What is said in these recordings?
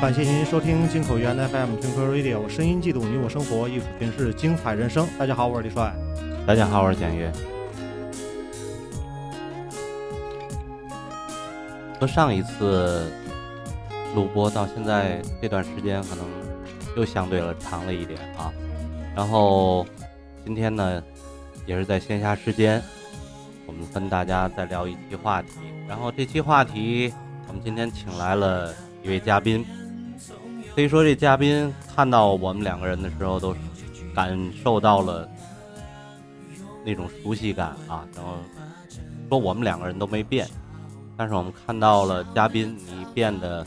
感谢您收听金口源 FM t i n k e Radio，声音记录你我生活，艺术诠释精彩人生。大家好，我是李帅。大家好，我是简约。和上一次录播到现在这段时间，可能又相对了长了一点啊。然后今天呢，也是在闲暇时间，我们跟大家再聊一期话题。然后这期话题，我们今天请来了一位嘉宾。可以说，这嘉宾看到我们两个人的时候，都感受到了那种熟悉感啊。然后说我们两个人都没变，但是我们看到了嘉宾，你变得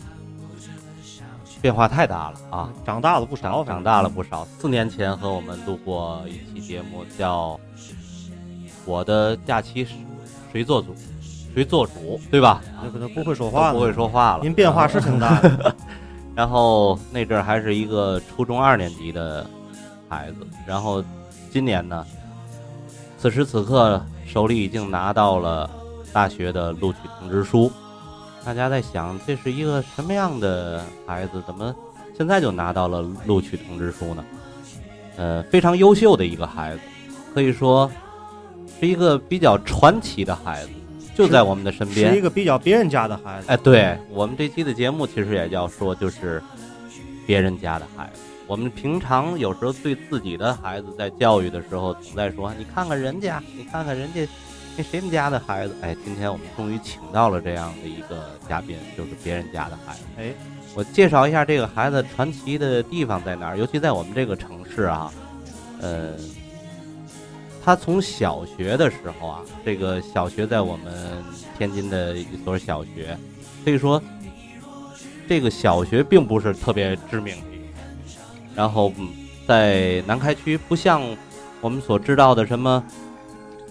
变化太大了啊，长大了不少，长大了不少。四年前和我们录过一期节目，叫《我的假期谁做主，谁做主》，对吧？那可能不会说话了，不会说话了。您变化是挺大的。然后那阵还是一个初中二年级的孩子，然后今年呢，此时此刻手里已经拿到了大学的录取通知书。大家在想，这是一个什么样的孩子？怎么现在就拿到了录取通知书呢？呃，非常优秀的一个孩子，可以说是一个比较传奇的孩子，就在我们的身边。是一个比较别人家的孩子。哎，对我们这期的节目其实也要说，就是别人家的孩子。我们平常有时候对自己的孩子在教育的时候，总在说：“你看看人家，你看看人家。”那谁们家的孩子？哎，今天我们终于请到了这样的一个嘉宾，就是别人家的孩子。哎，我介绍一下这个孩子传奇的地方在哪儿，尤其在我们这个城市啊，呃，他从小学的时候啊，这个小学在我们天津的一所小学，可以说这个小学并不是特别知名的，然后在南开区，不像我们所知道的什么。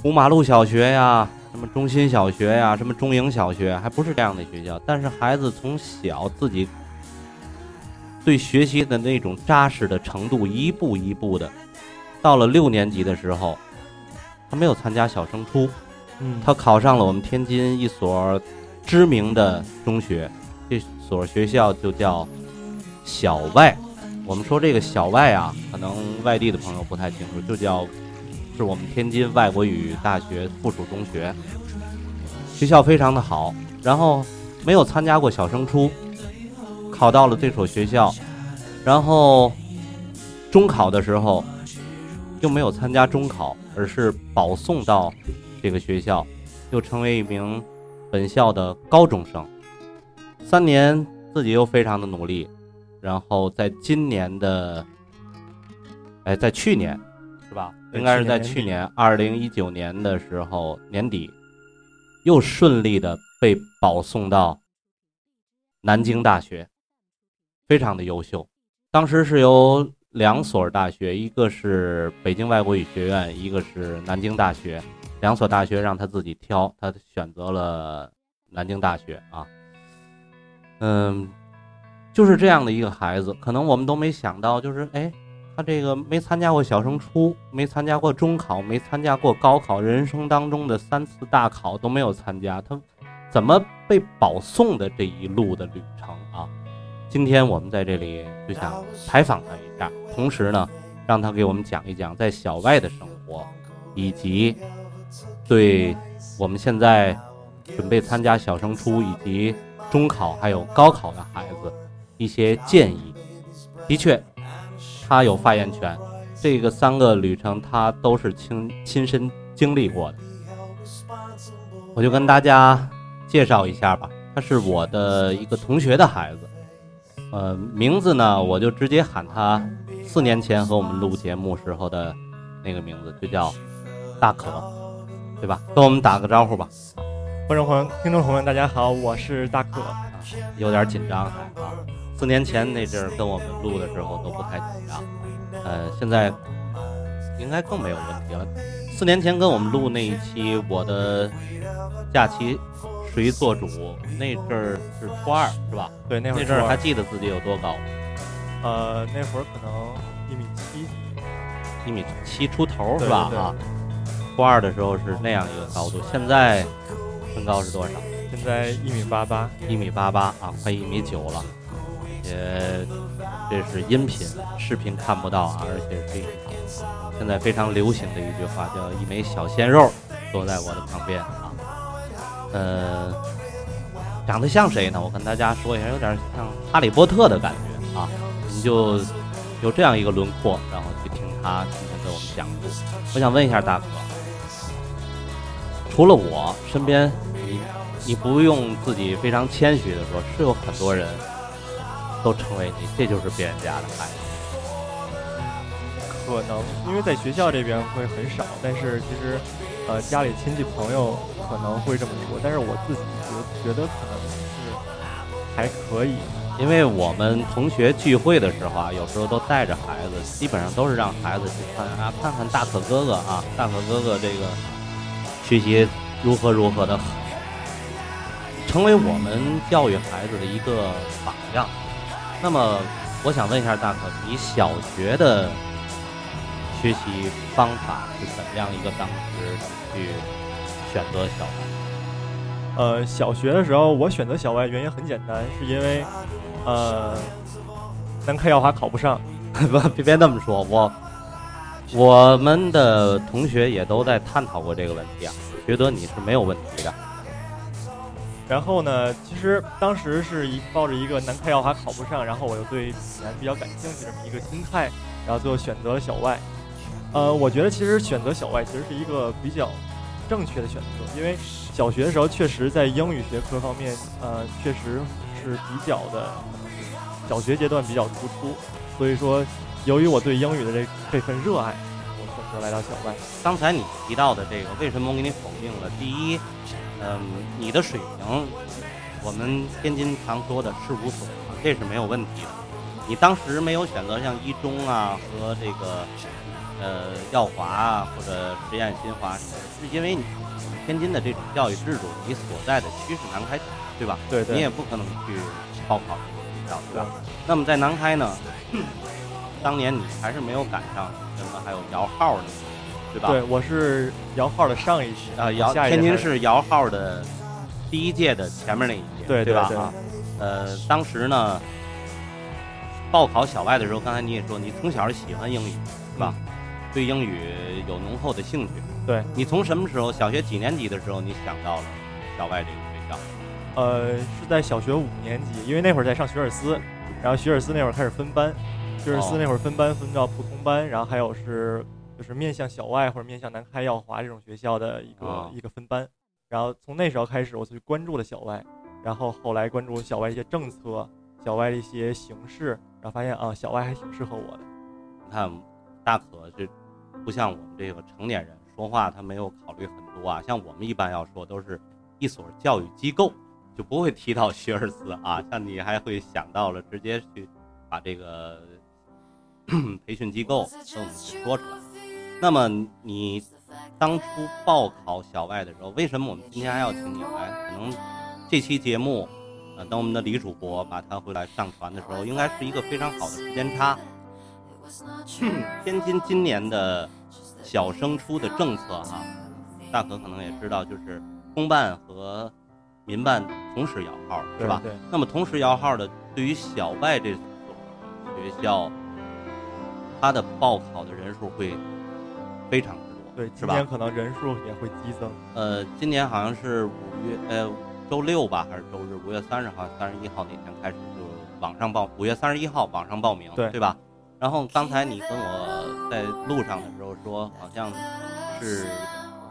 五马路小学呀，什么中心小学呀，什么中营小学，还不是这样的学校。但是孩子从小自己对学习的那种扎实的程度，一步一步的，到了六年级的时候，他没有参加小升初，嗯，他考上了我们天津一所知名的中学，这所学校就叫小外。我们说这个小外啊，可能外地的朋友不太清楚，就叫。是我们天津外国语大学附属中学，学校非常的好。然后没有参加过小升初，考到了这所学校，然后中考的时候又没有参加中考，而是保送到这个学校，又成为一名本校的高中生。三年自己又非常的努力，然后在今年的，哎，在去年。是吧？应该是在去年二零一九年的时候年底，又顺利的被保送到南京大学，非常的优秀。当时是有两所大学，一个是北京外国语学院，一个是南京大学。两所大学让他自己挑，他选择了南京大学啊。嗯，就是这样的一个孩子，可能我们都没想到，就是哎。他这个没参加过小升初，没参加过中考，没参加过高考，人生当中的三次大考都没有参加，他怎么被保送的这一路的旅程啊？今天我们在这里就想采访他一下，同时呢，让他给我们讲一讲在小外的生活，以及对我们现在准备参加小升初以及中考还有高考的孩子一些建议。的确，他有发言权。这个三个旅程他都是亲亲身经历过的，我就跟大家介绍一下吧。他是我的一个同学的孩子，呃，名字呢我就直接喊他四年前和我们录节目时候的那个名字，就叫大可，对吧？跟我们打个招呼吧。观众朋友、听众朋友们，大家好，我是大可。啊有点紧张还啊。四年前那阵儿跟我们录的时候都不太紧张，呃，现在应该更没有问题了。四年前跟我们录那一期，我的假期谁做主？那阵儿是初二是吧？对，那会儿那阵儿还记得自己有多高？呃，那会儿可能一米七，一米七出头是吧啊，初二的时候是那样一个高度，现在身高是多少？现在一米八八。一米八八啊，快一米九了。也这是音频，视频看不到啊，而且是现在非常流行的一句话，叫“一枚小鲜肉坐在我的旁边”啊。呃，长得像谁呢？我跟大家说一下，有点像哈利波特的感觉啊。你就有这样一个轮廓，然后去听他今天给我们讲述。我想问一下大哥，除了我身边，你你不用自己非常谦虚的说，是有很多人都称为你这就是别人家的孩子。可能因为在学校这边会很少，但是其实，呃，家里亲戚朋友可能会这么说，但是我自己觉觉得可能是还可以。因为我们同学聚会的时候啊，有时候都带着孩子，基本上都是让孩子去看啊，看看大可哥哥啊，大可哥哥这个学习如何如何的好，成为我们教育孩子的一个榜样。那么，我想问一下大可，你小学的学习方法是怎么样一个当时去选择小外？呃，小学的时候我选择小外原因很简单，是因为，呃，南开耀华考不上。不，别别那么说，我我们的同学也都在探讨过这个问题啊，觉得你是没有问题的。然后呢，其实当时是一抱着一个南开耀华考不上，然后我又对济南比较感兴趣这么一个心态，然后最后选择了小外。呃，我觉得其实选择小外其实是一个比较正确的选择，因为小学的时候确实在英语学科方面，呃，确实是比较的，小学阶段比较突出，所以说由于我对英语的这这份热爱，我选择来到小外。刚才你提到的这个，为什么我给你否定了？第一，嗯，你的水平，我们天津常说的是无所谓，这是没有问题的。你当时没有选择像一中啊和这个呃耀华啊或者实验新华，是因为你天津的这种教育制度，你所在的区是南开，对吧？对对你也不可能去报考这个学校，对吧？那么在南开呢，当年你还是没有赶上什么还有摇号呢，对吧？对，我是摇号的上一届啊，摇天津市摇号的第一届的前面那一届，对对对吧啊，呃，当时呢，报考小外的时候，刚才你也说你从小喜欢英语，是吧？对英语有浓厚的兴趣。对你从什么时候？小学几年级的时候你想到了小外这个学校？呃，是在小学五年级，因为那会儿在上学而思，然后学而思那会儿开始分班，学而思哦那会儿分班分到普通班，然后还有是就是面向小外或者面向南开耀华这种学校的一个、哦一个分班，然后从那时候开始我就关注了小外，然后后来关注小外一些政策，小外的一些形式，然后发现啊小外还挺适合我的。你看，大可这不像我们这个成年人说话，他没有考虑很多啊。像我们一般要说，都是一所教育机构，就不会提到学而思啊。像你还会想到了直接去把这个 培训机构跟我们去说出来。那么你当初报考小外的时候，为什么我们今天还要请你来？可能这期节目，呃，等我们的李主播把它回来上传的时候，应该是一个非常好的时间差。天津今年的小升初的政策哈、大可可能也知道，就是公办和民办同时摇号是吧？对，那么同时摇号的，对于小外这所学校，它的报考的人数会非常之多，对，是吧今年？可能人数也会激增。呃，今年好像是五月呃周六吧，还是周日？五月三十号、三十一号那天开始就网上报，五月三十一号网上报名，对对吧？然后刚才你跟我在路上的时候说，好像是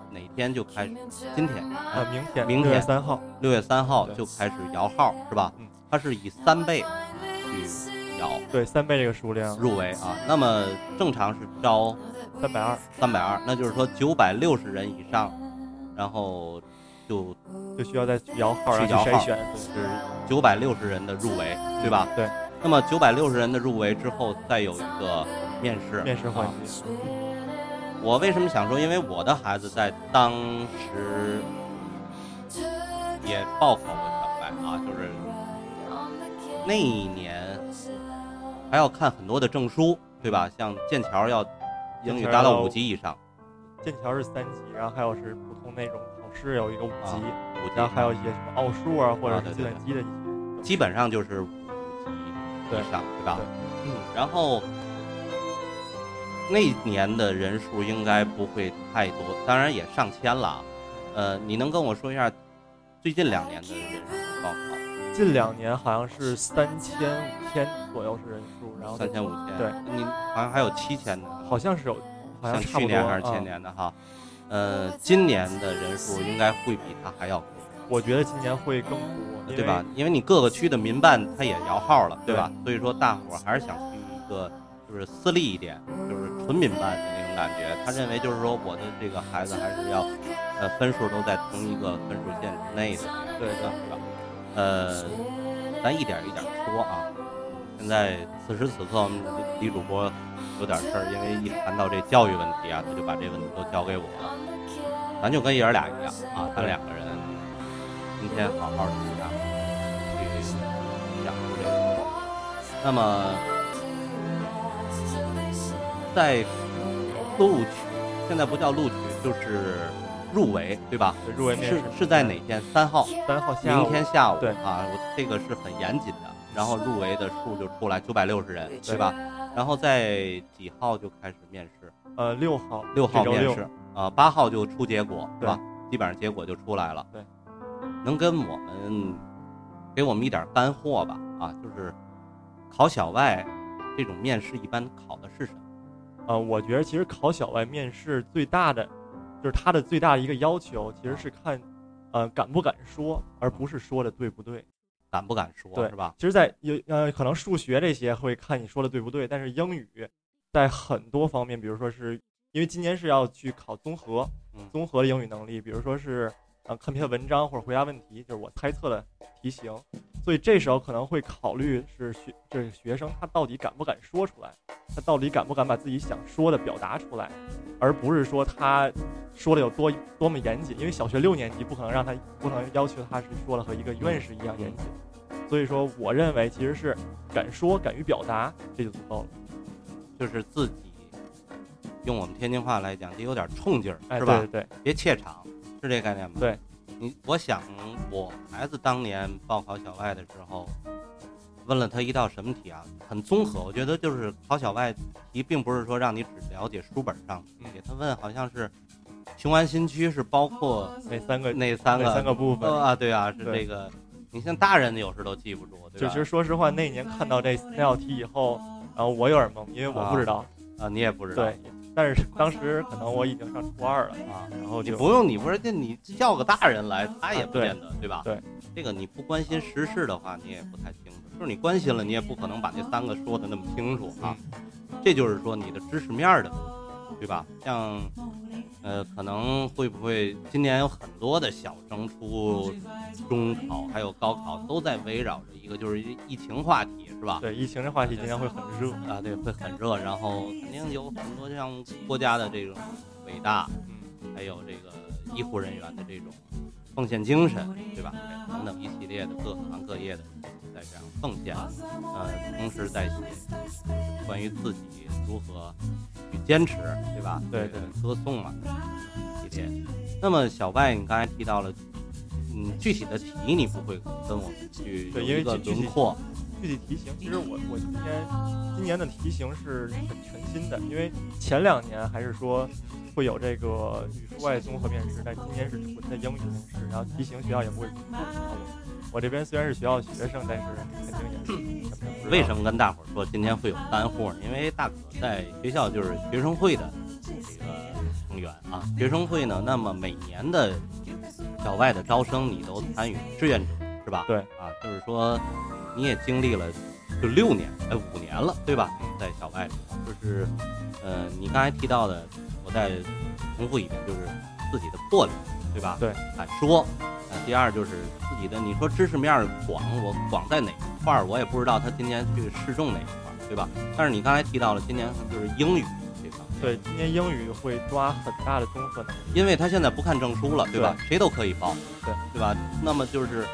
哪天就开始？今天啊，明天明天三号，六月三号就开始摇号，是吧嗯？它是以三倍去摇对，三倍这个数量，入围啊。那么正常是招三百二，三百二，那就是说九百六十人以上，然后就就需要再去摇号，然去摇号。是九百六十人的入围，对吧？对。那么九百六十人的入围之后，再有一个面试。面试环啊节，我为什么想说？因为我的孩子在当时也报考过小外啊，就是那一年还要看很多的证书，对吧？像剑桥要英语达到五级以上，剑桥是三级，然后还有是普通那种考试有一个五级，五级，然后还有一些什么奥数啊，或者计算机的一些。基本上就是以上，对吧对？嗯，然后那年的人数应该不会太多，当然也上千了啊。呃，你能跟我说一下最近两年的人数状况？近两年好像是三千五千左右是人数，然后三千五千，对，你好像还有七千的，好像是有，好像去年还是前啊年的哈。呃，今年的人数应该会比他还要多，我觉得今年会更多，对吧？？因为你各个区的民办它也摇号了，对吧？所以说大伙还是想去一个就是私立一点，就是纯民办的那种感觉。他认为就是说我的这个孩子还是要，呃，分数都在同一个分数线之内的，对是吧？呃，咱一点一点说啊。现在此时此刻，我们李主播有点事儿，因为一谈到这教育问题啊，他就把这问题都交给我了。咱就跟爷儿俩一样啊，咱两个人今天好好的讲，去讲述这个。那么在录取，现在不叫录取，就是入围，对吧？对入围面是试是在哪天？三号，三号下午明天下午对啊，我这个是很严谨的。然后入围的数就出来九百六十人，对吧？然后在几号就开始面试？呃六号六号面试啊，八号就出结果，是对吧？基本上结果就出来了。对，能跟我们给我们一点干货吧？啊，就是考小外这种面试一般考的是什么？呃，我觉得其实考小外面试最大的，就是它的最大的一个要求，其实是看，呃，敢不敢说，而不是说的对不对。敢不敢说，是吧？其实在，有呃，可能数学这些会看你说的对不对，但是英语在很多方面，比如说是因为今年是要去考综合嗯，综合的英语能力，比如说是呃看篇文章或者回答问题，就是我猜测的题型，所以这时候可能会考虑是学这个学生他到底敢不敢说出来，他到底敢不敢把自己想说的表达出来，而不是说他说的有多多么严谨，因为小学六年级不可能让他不能要求他是说的和一个院士一样严谨，所以说我认为其实是敢说敢于表达这就足够了，就是自己用我们天津话来讲，得有点冲劲儿，哎，是吧？对对对。别怯场，是这概念吗？对，你我想我孩子当年报考小外的时候，问了他一道什么题啊？很综合，我觉得就是考小外题，并不是说让你只了解书本上的题，他问好像是雄安新区是包括那三个那三个三个部分。啊，对啊，是这个。你像大人有时都记不住，对吧？就其实说实话，那年看到这那道题以后，然后我有点懵，因为我不知道。啊，你也不知道对，但是当时可能我已经上初二了，啊。然后就你不用，你不是这你叫个大人来，他也不见得，对吧？对，这个你不关心时事的话，你也不太清楚。就是你关心了，你也不可能把这三个说的那么清楚啊。这就是说你的知识面的问题，对吧？像，呃，可能会不会今年有很多的小升初、中考还有高考都在围绕着一个就是疫情话题，是吧？对疫情这话题今天会很热。啊，对，会很热，然后肯定有很多像国家的这种伟大，嗯，还有这个医护人员的这种奉献精神，对吧？等等一系列的各行各业的在在这样奉献，呃，同时在写关于自己如何去坚持，对吧？对对歌颂嘛系列。那么小外，你刚才提到了，嗯，具体的题你不会跟我们去有一个轮廓，具体题型，其实我我今年今年的题型是很全新的，因为前两年还是说会有这个语数外综合面试，但今年是纯的英语面试，然后题型学校也不会公布。我这边虽然是学校学生，但是肯定也是 为什么跟大伙儿说今天会有干货呢？因为大可在学校就是学生会的这个成员啊。学生会呢，那么每年的校外的招生你都参与志愿者是吧？对啊，就是说你也经历了就六年哎五年了对吧？在小外就是呃你刚才提到的，我再重复一遍，就是自己的魄力对吧？对，敢说。呃，第二就是自己的，你说知识面儿广，我广在哪一块儿，我也不知道他今年去试中哪一块儿，对吧？但是你刚才提到了，今年就是英语这方面，对，今年英语会抓很大的综合能力。因为他现在不看证书了，对吧？谁都可以报，对对吧？那么就是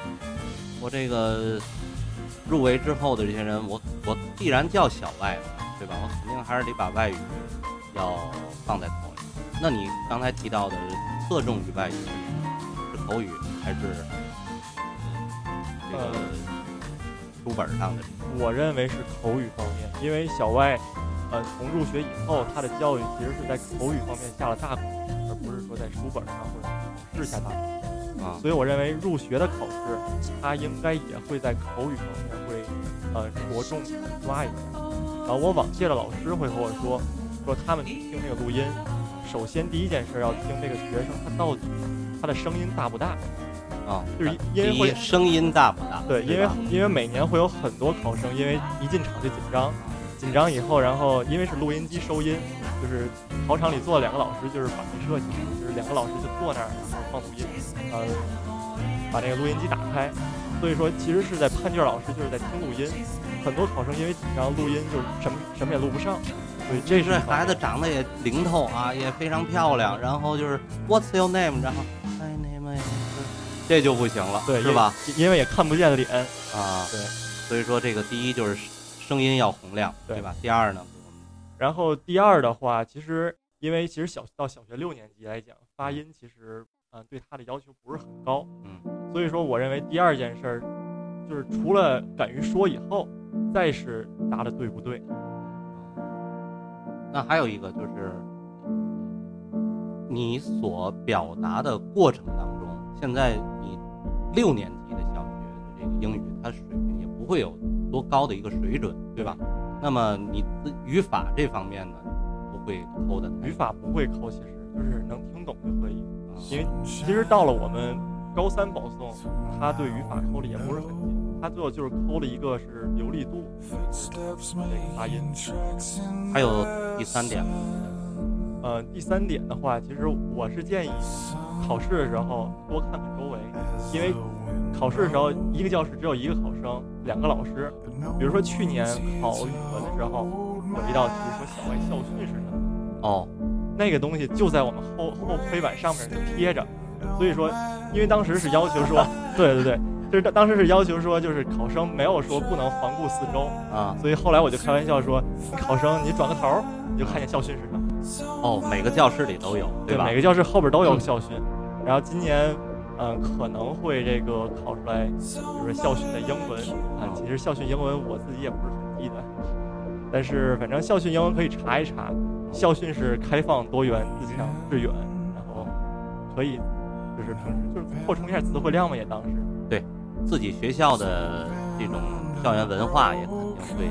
我这个入围之后的这些人，我我既然叫小外了，对吧？我肯定还是得把外语要放在头里。那你刚才提到的侧重于外语，是口语还是这个书本上的？我认为是口语方面，因为小外，呃，从入学以后，他的教育其实是在口语方面下了大功夫，而不是说在书本上或者考试下大功夫。啊所以我认为入学的考试，他应该也会在口语方面会，呃，着重地抓一下。然后我往届的老师会和我说，说他们去听那个录音，首先第一件事要听这个学生他到底他的声音大不大。啊，就是因为会声音大不大？对，因为因为每年会有很多考生，因为一进场就紧张，紧张以后，然后因为是录音机收音，就是考场里坐了两个老师，就是反射镜，就是两个老师就坐那儿，然后放录音，呃，把那个录音机打开，所以说其实是在判卷老师就是在听录音，很多考生因为紧张录音就是什么什么也录不上，所以这这是孩子长得也灵透啊，也非常漂亮，然后就是 What's your name？然后 My name is，这就不行了，对是吧？？因为也看不见脸，啊，对。所以说这个第一就是声音要洪亮，对对吧？第二呢，然后第二的话，其实因为其实小到小学六年级来讲，发音其实嗯、呃对他的要求不是很高，嗯，所以说我认为第二件事儿就是除了敢于说以后，再是答的对不对。那还有一个就是你所表达的过程当中，现在你六年级的小学的这个英语，它水平也不会有多高的一个水准，对吧？那么你语法这方面呢，不会抠的语法不会抠，其实就是能听懂就可以。啊因为其实到了我们高三保送，他对语法抠的也不是很紧，他最后就是抠了一个是流利度，这个发音。还有第三点，呃，第三点的话，其实我是建议考试的时候多看看周围，因为考试的时候一个教室只有一个考生，两个老师。比如说去年考语文的时候，有一道题说小外校训是什么，哦，那个东西就在我们后后黑板上面就贴着，所以说，因为当时是要求说，对对对，就是当当时是要求说，就是考生没有说不能环顾四周，啊，所以后来我就开玩笑说，你考生你转个头，你就看见校训是什么。哦，每个教室里都有，对吧？对每个教室后边都有校训。然后今年，嗯、可能会这个考出来，比如说校训的英文啊。其实校训英文我自己也不是很记得，但是反正校训英文可以查一查。校训是开放、多元、自强、致远，然后可以就是平时就是扩充一下词汇量嘛，也当时对。自己学校的这种校园文化也肯定会。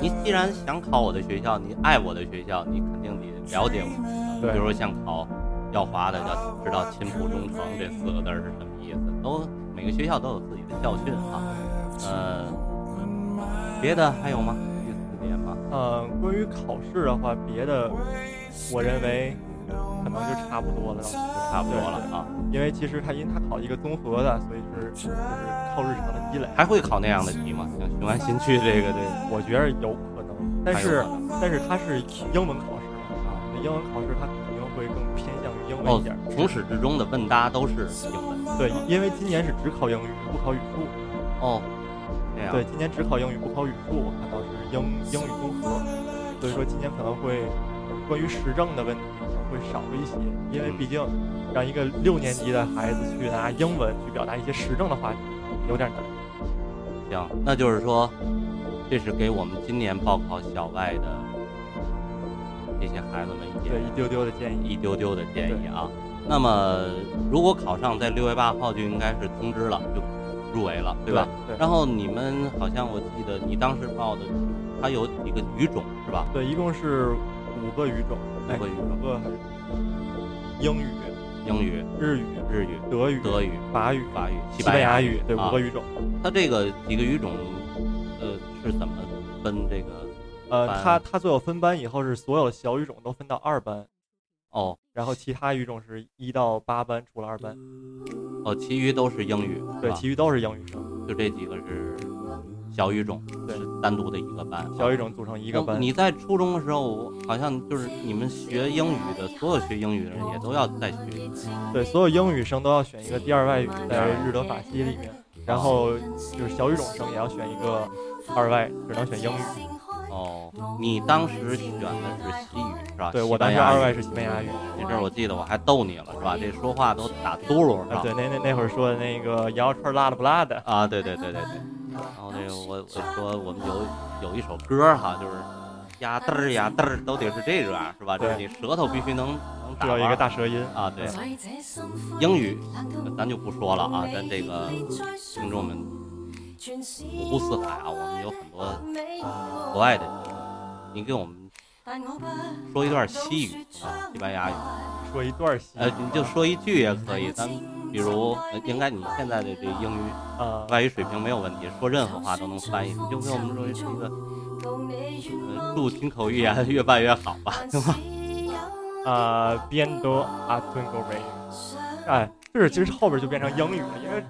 你既然想考我的学校，你爱我的学校，你肯定得了解我比如说像考耀华的，要知道“勤朴忠诚”这四个字是什么意思。都每个学校都有自己的校训啊。呃，别的还有吗？第四点吗？呃，关于考试的话，别的我认为可能就差不多了，就差不多了啊。因为其实他因为他考一个综合的，所以是就是靠日常的积累。还会考那样的题吗？像雄安新区这个这个，我觉得有可能，但是但是它是英文考试啊，那英文考试它肯定会更偏向于英文哦一点。，从始至终的问答都是英文。对，因为今年是只考英语，不考语数。哦，这这样。对，今年只考英语不考语数，我看到是英英语综合，所以说今年可能会关于时政的问题可能会少一些，因为毕竟让一个六年级的孩子去拿英文去表达一些时政的话题有点难。行，那就是说，这是给我们今年报考小外的这些孩子们一点对，一丢丢的建议。一丢丢的建议啊。那么，如果考上，在六月八号就应该是通知了，就入围了，对吧？对然后你们好像我记得你当时报的，它有几个语种是吧？对，一共是五个语种，哎五个语种五个还是英语、英语、日语、日语、德语、德语、法语、法语、西班牙语，对，啊五个语种。它这个几个语种，呃，是怎么分这个？呃，班它它最后分班以后是所有的小语种都分到二班，哦然后其他语种是一到八班，除了二班，哦，其余都是英语，对，其余都是英语生。就这几个是小语种，对是单独的一个班。小语种组成一个班。那你在初中的时候，好像就是你们学英语的，所有学英语的人也都要再学。对所有英语生都要选一个第二外语，在日德法西里面，然后就是小语种生也要选一个二外，只能选英语。哦，你当时选的是西语是吧？对我当时二外是西班牙语。那阵儿我记得我还逗你了是吧？这说话都打嘟噜是啊，吧？对，那那那会儿说的那个羊肉串辣的不辣的，啊，对对对对对。然后那个我我说我们有有一首歌哈，就是呀嘚儿呀嘚儿都得是这样是吧？就是对你舌头必须能能打弯是有一个大舌音。啊，对。英语咱就不说了啊，咱这个听众们五湖四海啊，我们有很多国外的，你给我们说一段西语啊，西班牙语，说一段西，呃，你就说一句也可以，咱比如应该你现在的这英语，外语水平没有问题，说任何话都能翻译，你就给我们说一个，呃，祝听口语言越办越好吧，行吧？啊，viendo a t u n g o Ray，哎，就是其实后边就变成英语了，因为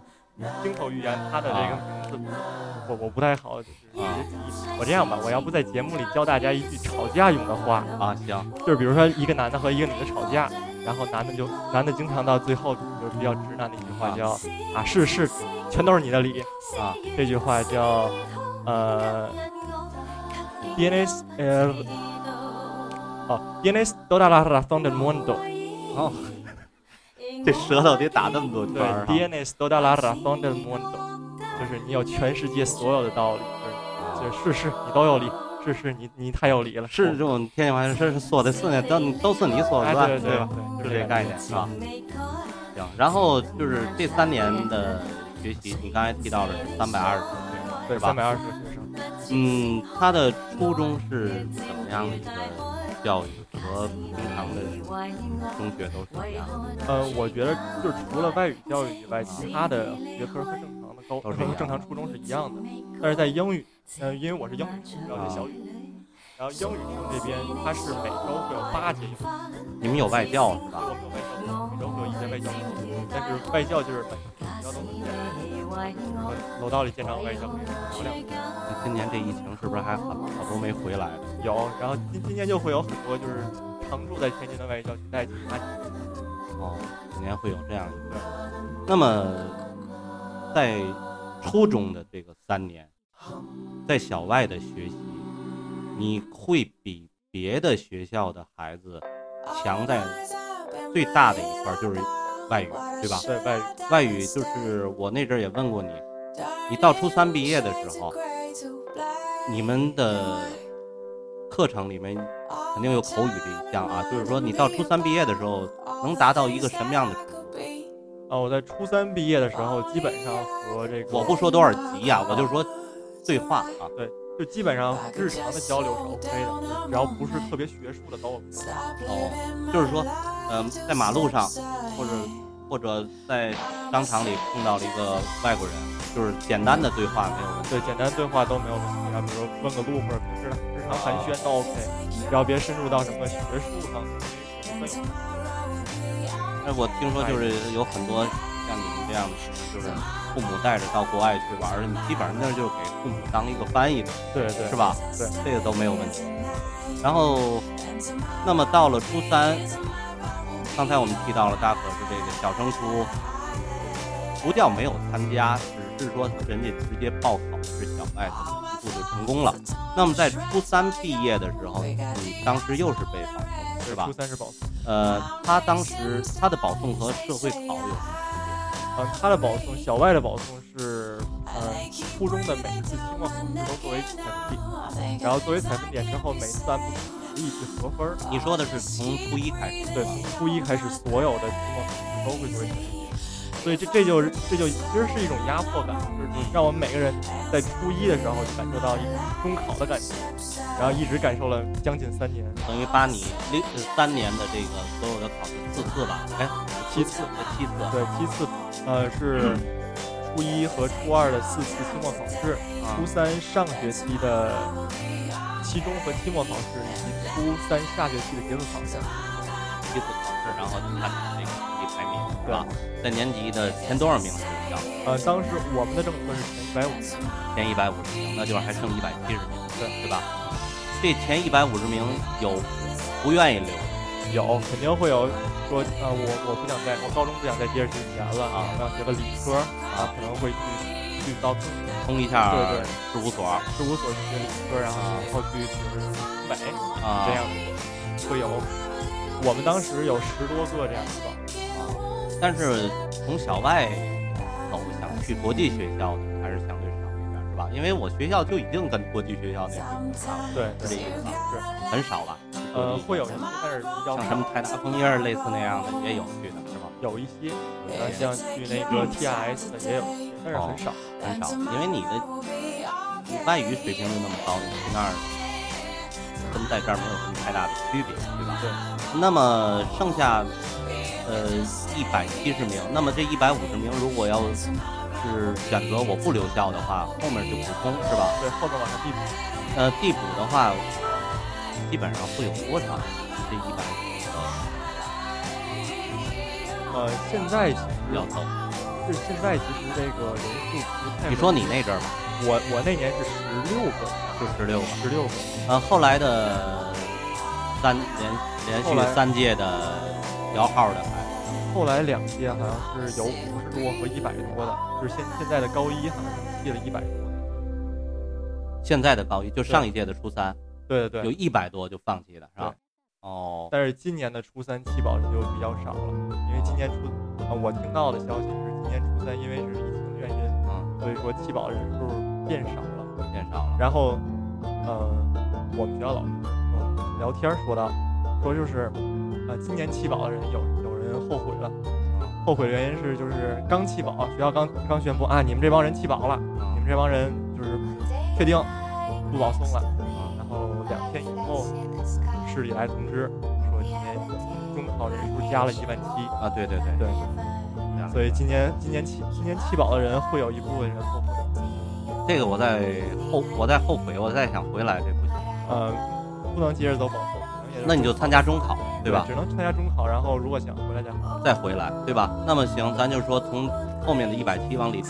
金口玉言他的这个名字，我我不太好，就是啊。我这样吧，我要不在节目里教大家一句吵架用的话，啊，行，就是比如说一个男的和一个女的吵架，然后男的就男的经常到最后就是比较直男的一句话叫啊是是，全都是你的理，啊，这句话叫呃，tienes el 哦，tienes toda la razón del mundo。哦，这舌头得打那么多圈对儿哈，，tienes toda la razón del mundo，就是你有全世界所有的道理，就是就是是是你都有理，是是你你太有理了，是这种天津话是是说的是呢，都都是你说哎的吧，对对吧？对，是这个概念是吧？行，然后就是这三年的学习，你刚才提到的是三百二十个学生，对，是吧三百二十个学生。嗯，他的初衷是怎么样的一个教育和平常的中学都是什么样的？呃，我觉得就是除了外语教育以外，其他的学科和正常的高都是一样和正常初中是一样的。但是在英语，呃，因为我是英语生，然后这小语，然后英语生这边它是每周会有八节英语，你们有外教是吧？我吧？们有外教，每周会有一节外教课，但是外教就是每学校都会见，楼道里见着外教可以聊两今年这疫情是不是还很好多没回来的？有，然后今今年就会有很多就是常住在天津的外教去带其他哦，今年会有这样一个。那么，在初中的这个三年，在小外的学习，你会比别的学校的孩子强在最大的一块就是外语，对吧？对外语。外语就是我那阵儿也问过你，你到初三毕业的时候，你们的课程里面肯定有口语这一项啊，就是说你到初三毕业的时候能达到一个什么样的程度？啊，我在初三毕业的时候，基本上和这个我不说多少级呀、我就说对话啊，对就基本上日常的交流是 OK 的，只要不是特别学术的都 OK。哦，就是说，嗯、在马路上或者或者在商场里碰到了一个外国人，就是简单的对话没有问题。对，简单对话都没有问题啊，比如说问个路或者平时的日常寒暄都 OK，只要别深入到什么学术上的那种。哎，我听说就是有很多像你们这样的，就是父母带着到国外去玩儿，你基本上那就是给父母当一个翻译的，对对，是？吧？对，这个都没有问题。然后，那么到了初三，刚才我们提到了大可是这个小升初，不叫没有参加，只是说人家直接报考的是小外，就成功了。那么在初三毕业的时候，你当时又是被保送，是吧初？三是保送。呃，他当时他的保送和社会考有什么区别？呃，他的保送，小外的保送是，呃，初中的每一次期末考试都作为采分点，然后作为采分点之后，每次按不同的实力去核分儿。你说的是从初一开始，对，从初一开始，所有的期末考试都会作为采分点，所以这这就是这就其实是一种压迫感，就是让我们每个人在初一的时候就感受到一种中考的感觉，然后一直感受了将近三年，等于把你六呃三年的这个所有的考试四次吧，哎，七次，呃七次，对，七次，呃，是初一和初二的四次期末考试，啊初三上学期的期中和期末考试，以及初三下学期的结课考试。七次考试，然后就看你这个排名，对吧？在年级的前多少名学校？呃，当时我们的政策是前一百五十，前一百五十名，那就是还剩一百七十名，对对吧？这前一百五十名有不愿意留的，有肯定会有说，呃，我我不想再，我高中不想再接着学语言了啊，我想学个理科啊，可能会去去到冲一下对对事务所事务所去学理科，然后去就是北啊，这样的会有。我们当时有十多个这样的。但是从小外走想去国际学校的还是相对少一点，是吧？因为我学校就已经跟国际学校那水平差不多，对是这意思吧？是，很少吧？呃，会有一些，但是比较像什么台达枫叶类似那样的也有去的，是吧？有一些，呃，像去那个 TIS 的也有但是很少。很少，因为你的外语水平就那么高，你去那儿跟在这儿没有什么太大的区别，对吧？对。那么剩下呃一百七十名，那么这一百五十名如果要是选择我不留校的话，后面就补充是吧？对，后面往上递补。呃，递补的话，基本上会有多少？这一百呃，现在其实要走。是现在其实这个人数不太。你说你那阵儿吧，我我那年是十六个，就十六个。十六个。呃，后来的三连连续三届的摇号的。后来两届好像是有五十多和一百多的，就是现现在的高一好像是借了一百多的。现在的高一就上一届的初三，对对对有。一百多就放弃了，是吧？哦，但是今年的初三弃保人就比较少了，因为今年初啊，我听到的消息是今年初三因为是疫情原因，嗯，所以说弃保人数变少了。变少了。然后，呃，我们学校老师聊天说到，说就是，呃，今年弃保的人有后悔了，后悔的原因是就是刚弃保，学校刚刚宣布啊，你们这帮人弃保了，你们这帮人就是确定不保送了，然后两天以后，市里来通知说今年中考人数加了一万七，啊，对对对。对，所以今年今年弃今年弃保的人会有一部分人后悔，这个我在后我在后悔，我在想回来，这不行。嗯，不能接着走保送，那你就参加中考，对吧？只能参加中考，然后如果想回来再好。再回来，对吧？那么行，咱就是说从后面的一百七往里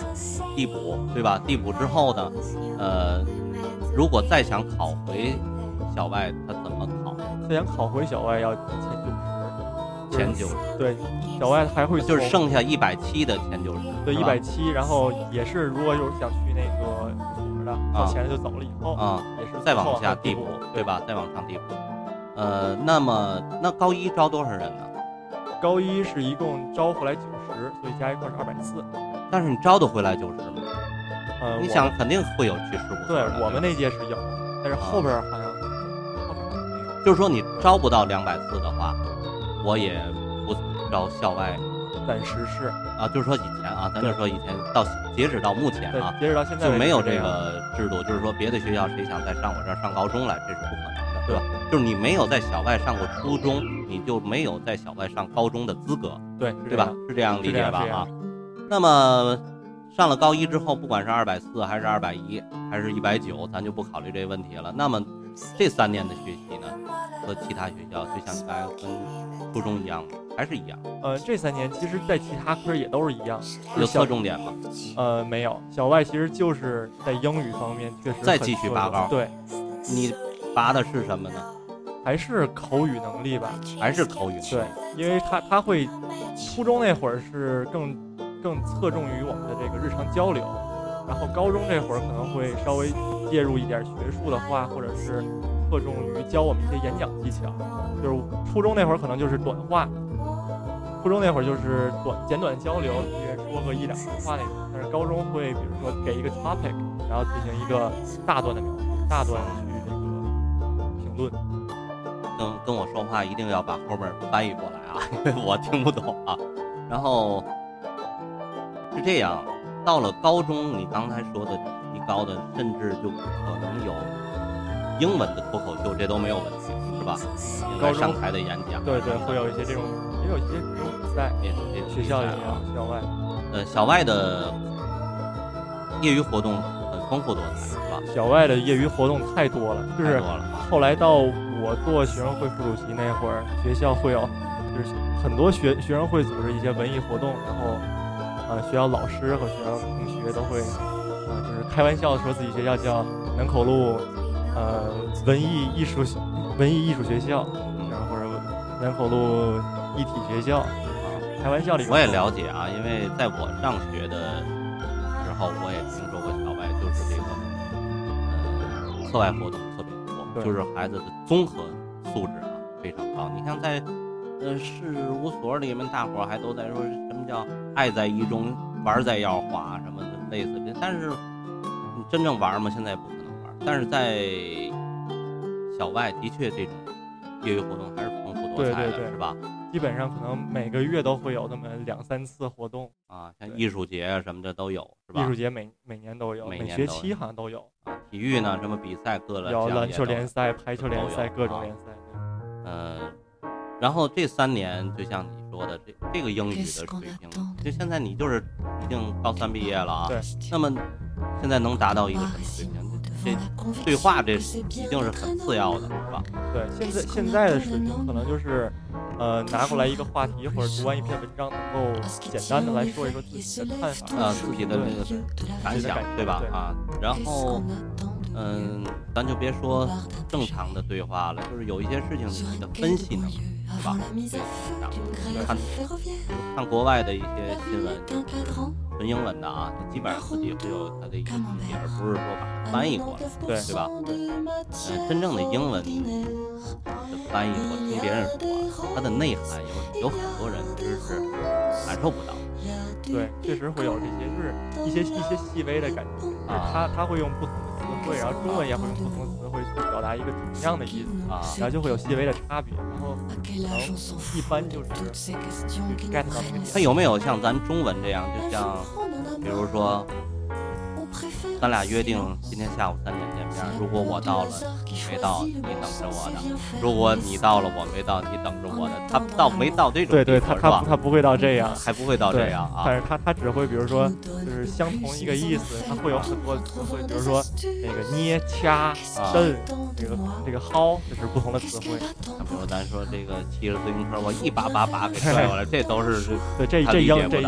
递补，对吧？递补之后呢，呃，如果再想考回小外，他怎么考？再想考回小外要前九十，前九十，对，小外还会就是剩下一百七的前九十，对一百七，然后也是如果有想去那个啊到前就走了以后，啊，也是再往下递补补，，对？吧？再往上递补。呃，那么那高一招多少人呢？高一是一共招回来九十，所以加一块是二百四。但是你招得回来九十吗？呃，你想肯定会有去事务所对。我们那届是有，但是后边好像后边好像没有。就是说你招不到两百四的话，我也不招校外暂时是啊。就是说以前啊，咱就说以前到截止到目前啊，，截止到现在就没有这个制度，就是说别的学校谁想再上我这儿上高中来，这是不可能的，对吧？就是你没有在小外上过初中，你就没有在小外上高中的资格，对吧？是这样理解吧啊，那么上了高一之后，不管是二百四还是二百一，还是一百九，咱就不考虑这个问题了。那么这三年的学习呢，和其他学校就像你刚才跟初中一样？还是一样？呃，这三年其实，在其他科也都是一样，有小侧重点吗？呃，没有，小外其实就是在英语方面确实很再继续拔高对，你拔的是什么呢？还是口语能力吧。还是口语？对，因为他他会，初中那会儿是更更侧重于我们的这个日常交流，然后高中这会儿可能会稍微介入一点学术的话，或者是侧重于教我们一些演讲技巧。就是初中那会儿可能就是短话，初中那会儿就是短简短交流，一人说个一两句话那种。但是高中会比如说给一个 topic，然后进行一个大段的描述，大段去这个评论。跟跟我说话一定要把后面翻译过来啊，因为我听不懂啊。然后是这样，到了高中，你刚才说的提高的，甚至就可能有英文的脱口秀，这都没有问题，是吧？应该高中上台的演讲，对对，会有一些这种，也有一些这种比赛，也也学校里啊啊，校外。呃，校外的业余活动很丰富多彩，是吧？小外的业余活动太多了，就是。后来到我做学生会副主席那会儿，学校会有，就是很多学学生会组织一些文艺活动，然后，呃，学校老师和学校同学都会，呃，就是开玩笑地说自己学校叫南口路，呃，文艺艺术文艺艺术学校，然后或者南口路一体学校，啊，开玩笑里我也了解啊，因为在我上学的时候，我也听说课外活动特别多，就是孩子的综合素质啊非常高。你像在呃事务所里面，大伙儿还都在说什么叫爱在一中，玩在耀华什么的类似的，但是你真正玩嘛，现在不可能玩。但是在小外的确这种业余活动还是丰富多彩的，是吧？基本上可能每个月都会有那么两三次活动，啊，像艺术节啊什么的都有，是吧？艺术节每每年都有，每学期好像都有。啊，体育呢，什么比赛各了有篮球联赛、排球联赛、各种联赛。呃，然后这三年就像你说的，这这个英语的水平，就现在你就是已经高三毕业了啊。对。那么现在能达到一个什么水平？这对话这一定是很次要的，是吧？对，现在现在的水平可能就是，呃，拿过来一个话题或者读完一篇文章，能够简单的来说一说自己的看法。呃，自己的那个感想，对吧？啊，然后，嗯，咱就别说正常的对话了，就是有一些事情你的分析能力，是吧？对，然后看看国外的一些新闻，纯英文的啊，基本上自己会有它的一个理解，而不是说把它翻译过来，对对吧？对。嗯，真正的英文的翻译，我听别人说，它的内涵有有很多人其实是感受不到。对，确实会有这些，就是一些一些细微的感觉，就是啊他他会用不同的对，然后中文也会用不同的词汇去表达一个同样的意思，啊然后就会有细微的差别，然后可能一般就是去 get 到那个点。它有没有像咱中文这样，就像比如说，咱俩约定今天下午三点见面，如果我到了你没到，你等着我的；如果你到了我没到，你等着我的。他到没到这种对对，他他？他不会到这样。还不会到这样啊但是他他只会比如说就是相同一个意思，他会有很多词汇，比如说那个捏、掐、蹬，这个这个薅，这是不同的词汇。比如咱说这个骑着自行车，我一把把把给拽过来，这都是对，这他这英这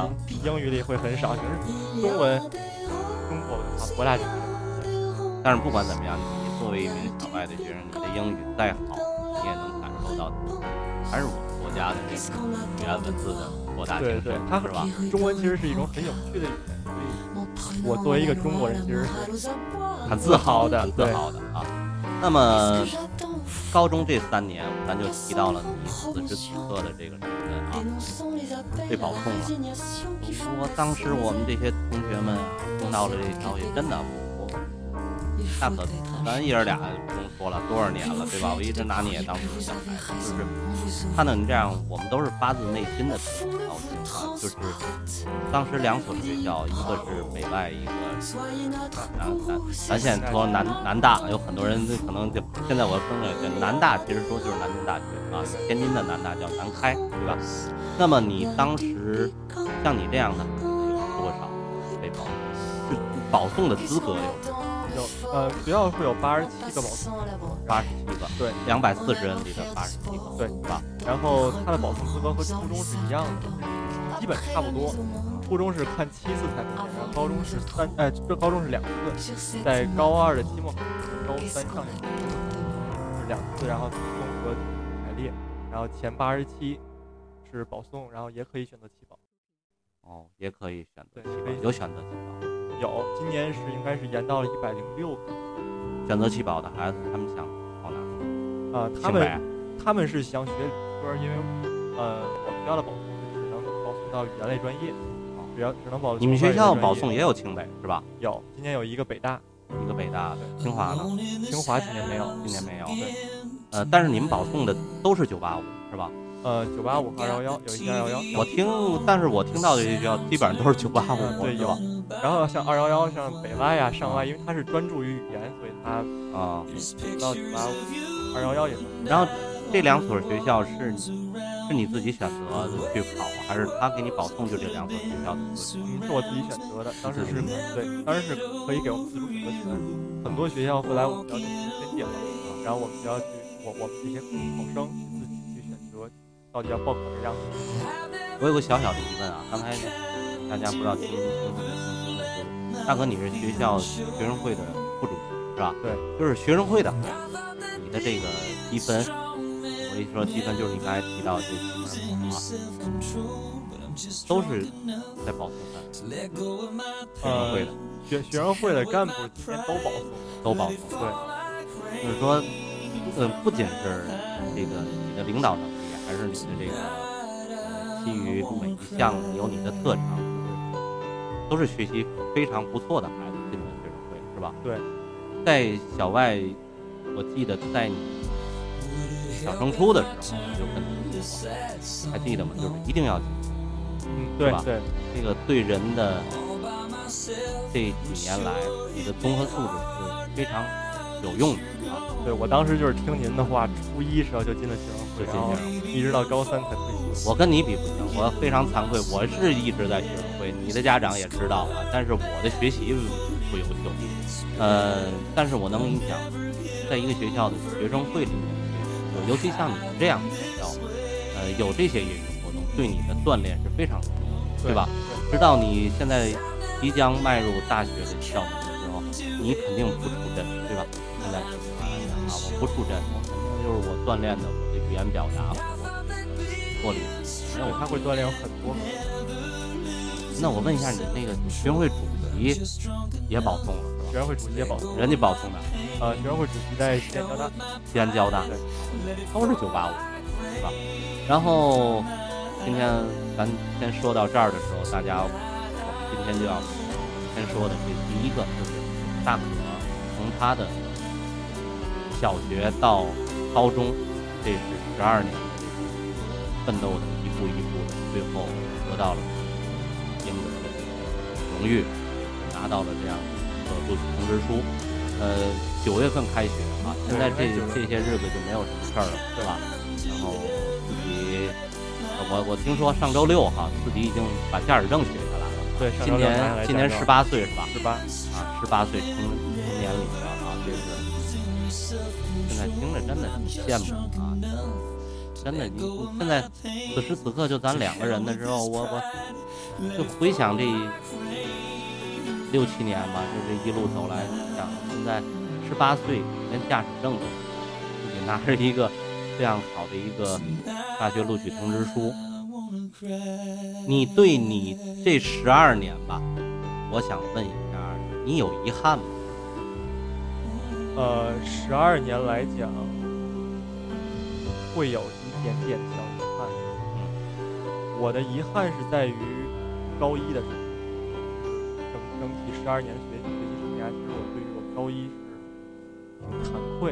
英语里会很少，可是中文、中国文化博大精深。但是不管怎么样，你作为一名小外的学生，你的英语再好，你也能感受到，还是我们国家的这个语言文字的博大精深，对对，它是吧？中文其实是一种很有趣的语言，所以我作为一个中国人，其实是很自豪的很自豪的啊。那么高中这三年，咱就提到了你此时此刻的这个身份啊，被保送了。我当时我们这些同学们啊，听到了这消息，真的我那可咱爷儿俩不用说了，多少年了，对吧？我一直拿你也当自己小孩子，就是看到你这样，我们都是发自内心的高兴啊。就是当时两所学校，一个是北外，一个是南南。咱现在说南南大，有很多人可能就现在我更正，就南大其实说就是南京大学啊，天津的南大叫南开，对吧？那么你当时像你这样的保送的资格有？有呃学校会有八十七个保送，八十七个，对，两百四十人里的八十七个，对是吧？然后他的保送资格和初中是一样的，基本差不多。初中是看七次才能进，然后高中是三，哎，这高中是两次，在高二的期末考试，高三上学期是两次，然后综合排列，然后前八十七是保送，然后也可以选择。哦，也可以选择对可以弃保，有选择弃保。有，今年是应该是延到了一百零六个。选择七保的孩子，他们想考哪？啊，他们他们是想学理科，因为呃，我们学校的保送只能保送到语言类专业，只要只能保送。你们学校保送也有清北是吧？有，今年有一个北大，一个北大的，清华呢？清华今年没有。今年没有。对，呃，但是你们保送的都是九八五是吧？呃，九八五和二幺幺有一些二幺幺。我听，但是我听到的这些学校基本上都是九八五，嗯对是吧？然后像二幺幺，像北外呀、上外，因为它是专注于语言，所以它啊，到九八五、二幺幺也能。然后这两所学校是是你自己选择去考，还是他给你保送就这两所学校？嗯，是我自己选择的，当时是对，当时是可以给我们自主选择权。很多学校会来我们学校进行推荐嘛，然后我们学校去，我我们这些考生到底要报考哪两所学校。我有个小小的疑问啊，刚才大家不知道听不听不听清楚，就是大哥你是学校学生会的副主席是吧？对，就是学生会的，你的这个积分，我一说积分就是你刚才提到这几门啊，都是在保送范围，学生会的学学生会的干部今年都保送，都保送。对，就是说，呃，不仅是这个你的领导能力，还是你的这个呃，基于每一项有你的特长，就是都是学习非常不错的孩子进的学生会，是吧？对。在小外，我记得在你小升初的时候就跟你说过，还记得吗？就是一定要进，嗯，对吧对对，这个对人的这几年来，你的综合素质是非常有用的啊。对我当时就是听您的话，初一时候就进了学就进然后学生一直到高三才退休。我跟你比不行，我非常惭愧，我是一直在学生会，你的家长也知道啊，但是我的学习不优秀，呃，但是我能跟你讲，在一个学校的学生会里面，尤其像你们这样的学校，呃，有这些业余活动，对你的锻炼是非常重要的，对吧？直到你现在即将迈入大学的校门的时候，你肯定不出阵，对吧？现在是啊，我不出阵，我肯定就是我锻炼的言表达，我脱离。对，他会锻炼很多。那我问一下，你那个学生会主席也保送了是吧？学生会主席也保送，人家保送的，呃，学生会主席在西安交大。西安交大对，都是九八五，是吧？然后今天咱先说到这儿的时候，大家我们今天就要先说的这第一个就是大可从他的小学到高中，这是十二年的这个奋斗的一步一步的，最后得到了应得了这个荣誉，拿到了这样一个录取通知书。呃，九月份开学啊，现在这这些日子就没有什么事儿了，是吧？然后自己，呃我我听说上周六哈，自己已经把驾驶证取下来了。对，今年今年十八岁是吧？十八，啊，十八岁成成年礼了啊，这是现在听着真的挺羡慕啊！真的，你现在此时此刻就咱两个人的时候，我我就回想这六七年吧，就这一路走来，想现在十八岁连驾驶证都，自己拿着一个这样好的一个大学录取通知书，你对你这十二年吧，我想问一下，你有遗憾吗？呃，十二年来讲，会有点点小遗憾。嗯。我的遗憾是在于高一的时候，整整体十二年学学习生涯，其实我对于我高一是挺惭愧，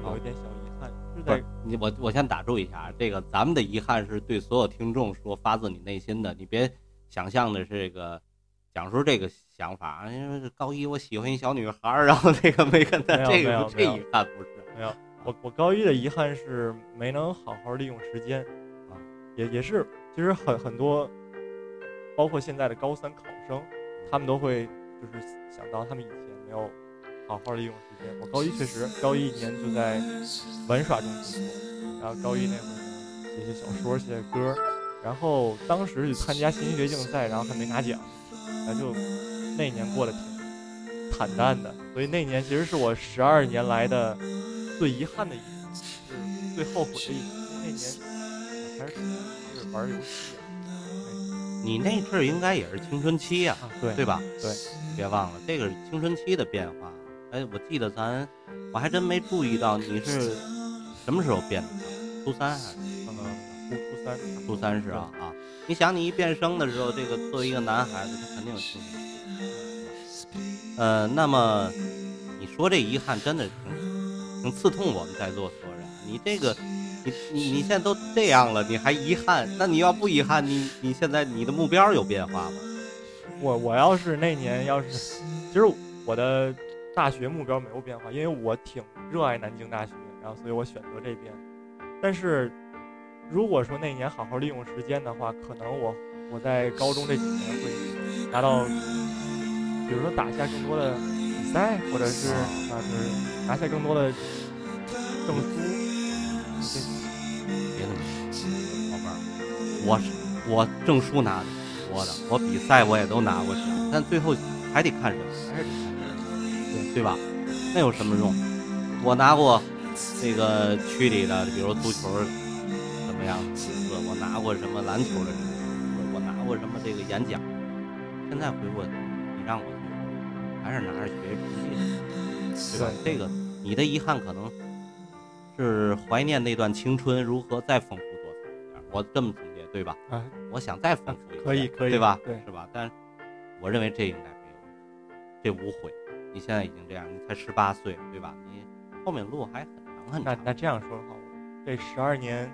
然后有一点小遗憾，是在是你我我先打住一下，这个咱们的遗憾是对所有听众说，发自你内心的，你别想象的是这个讲出这个想法，因为高一我喜欢一小女孩，然后那个没跟她，这个这遗憾不是没有，我我高一的遗憾是没能好好利用时间，啊，也也是，其实很很多，包括现在的高三考生，他们都会就是想到他们以前没有好好利用时间。我高一确实高一一年就在玩耍中度过，然后高一那会儿写写小说，写写歌，然后当时去参加新学竞赛，然后还没拿奖，然后就那一年过得挺惨淡的，所以那年其实是我十二年来的最遗憾的一年，是最后悔的一年。因为那年还是是玩游戏啊，你那阵儿应该也是青春期呀、啊，对对吧？对，别忘了这个是青春期的变化。哎，我记得咱我还真没注意到你是什么时候变的？初三还是嗯，初初三，初三是啊啊！你想你一变声的时候，这个作为一个男孩子，他肯定有青春期。呃，那么你说这遗憾真的挺挺刺痛我们在座所有人。你这个，你你你现在都这样了，你还遗憾？那你要不遗憾，你你现在你的目标有变化吗？我我要是那年要是，其实我的大学目标没有变化，因为我挺热爱南京大学，然后所以我选择这边。但是如果说那年好好利用时间的话，可能我我在高中这几年会拿到，比如说打下更多的赛，或者是啊，就是拿下更多的证书。别那么说，宝贝儿，我是我证书拿的多的，我比赛我也都拿过去，但最后还得看人，还是得看人，对对吧？那有什么用？我拿过这个区里的，比如足球怎么样的名次，我拿过什么篮球的我拿过什么这个演讲。现在回过头，你让我去，还是拿着学习成绩，对吧？这个你的遗憾可能是怀念那段青春如何再丰富多彩一点。我这么总结，对吧？啊，我想再丰富一点，可以可以对吧？对是吧？但我认为这应该没有，这无悔。你现在已经这样，你才十八岁，对吧？你后面路还很长很长那那这样说的话，我这十二年，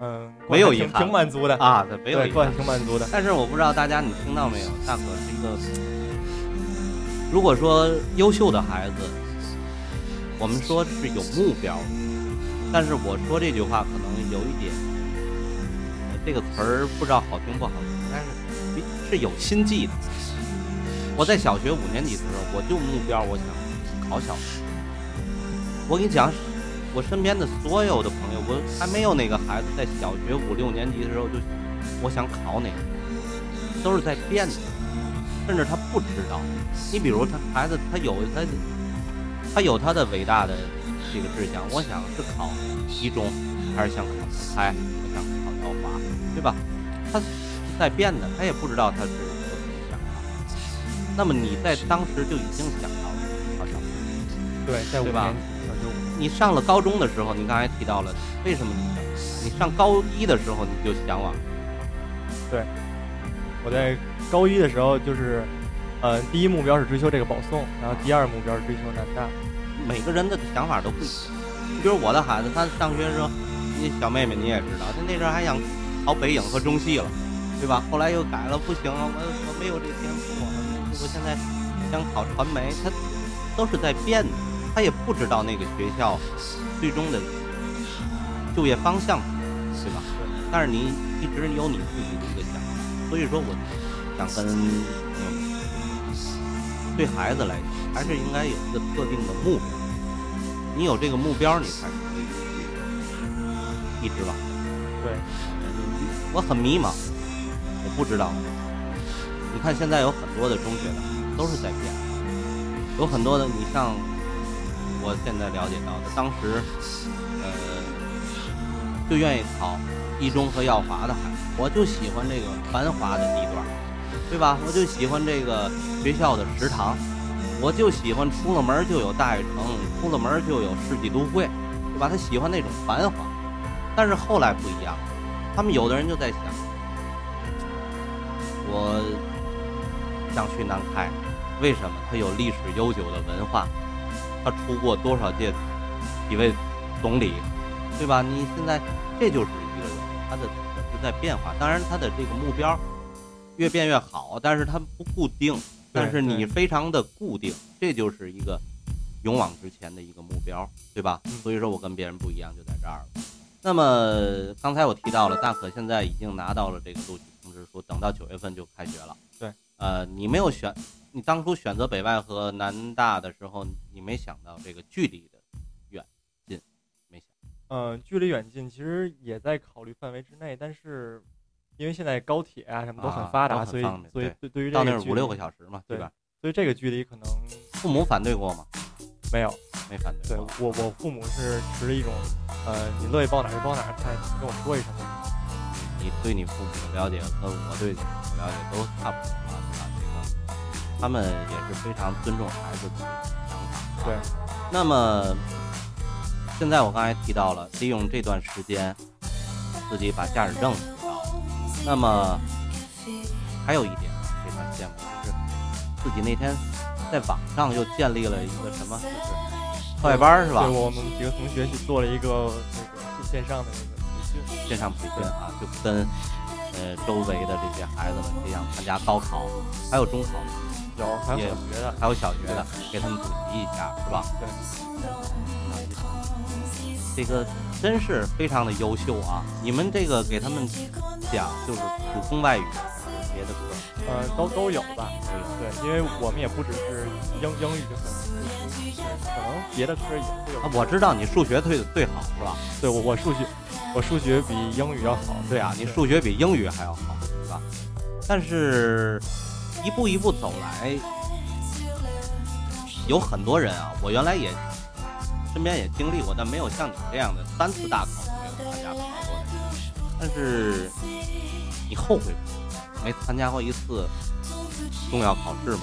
嗯，没有遗憾挺满足的，啊，对没有遗憾。挺满足的。但是我不知道大家你听到没有？大可是一个，如果说优秀的孩子，我们说是有目标，但是我说这句话可能有一点，这个词儿不知道好听不好听，但是是有心计的。我在小学五年级的时候，我就目标我想考小学。我跟你讲，我身边的所有的朋友，我还没有哪个孩子在小学五六年级的时候就我想考哪个，都是在变的，甚至他不知道。你比如他孩子，他有他他有他的伟大的这个志向，我想是考一中，还是想考成开，我想考耀华，对吧？他是在变的，他也不知道他是有什么想法。那么你在当时就已经想到了考小学。对，对吧你上了高中的时候，你刚才提到了，为什么你想？你上高一的时候你就向往，对我在高一的时候就是，呃，第一目标是追求这个保送，然后第二目标是追求南大。每个人的想法都不一样。你比如我的孩子，他上学的时候，你小妹妹你也知道，他那阵儿还想考北影和中戏了，对吧？后来又改了，不行了，我我没有这个天赋，我我现在想考传媒，他都是在变的，他也不知道那个学校最终的就业方向对吧？但是你一直有你自己的一个想法，所以说我想跟嗯，对孩子来讲，还是应该有一个特定的目标。你有这个目标，你才可以一直往前。对，我很迷茫，我不知道。你看现在有很多的中学的都是在变，有很多的，你像我现在了解到的，当时呃就愿意考一中和耀华的孩子，我就喜欢这个繁华的地段，对吧？我就喜欢这个学校的食堂，我就喜欢出了门就有大悦城，出了门就有世纪都会，对吧？他喜欢那种繁华，但是后来不一样，他们有的人就在想，我想去南开，为什么？它有历史悠久的文化，它出过多少届几位总理，对吧？你现在这就是一个人，他的是在变化，当然他的这个目标越变越好，但是它不固定，但是你非常的固定，这就是一个勇往直前的一个目标，对吧？嗯所以说我跟别人不一样，就在这儿了。那么刚才我提到了，大可现在已经拿到了这个录取通知书，等到九月份就开学了。对，呃，你没有选，你当初选择北外和南大的时候，你没想到这个距离的远近，没想。嗯，距离远近其实也在考虑范围之内，但是因为现在高铁啊什么都啊很发达，所以所以对对对于这到那儿五六个小时嘛，对吧？所以这个距离可能父母反对过吗？没有。没反对对。我我父母是持着一种，呃，你乐意报哪儿就报哪儿，他跟我说一声。你对你父母的了解和我对你父母的了解都差不多啊，对吧？这个他们也是非常尊重孩子的想法。对，那么现在我刚才提到了，利用这段时间自己把驾驶证。那么还有一点非常羡慕，就是自己那天在网上又建立了一个什么，就是课外班是吧对，？我们几个同学去做了一个那个线上的那个培训。线上培训啊，就跟呃周围的这些孩子们这样参加高考，还有中考，有，还有小学的，还有小学的，给他们补习一下，是吧？对，这个真是非常的优秀啊！你们这个给他们讲就是普通外语还是别的科呃，都都有吧。都有？对，因为我们也不只是英英语就很突出，可能别的科也会有啊，。我知道你数学最最好是吧？对我我数学，我数学比英语要好。对啊，你数学比英语还要好，是吧？但是一步一步走来，有很多人啊，我原来也身边也经历过，但没有像你这样的三次大考都没有参加考过的人。但是你后悔没参加过一次重要考试吗？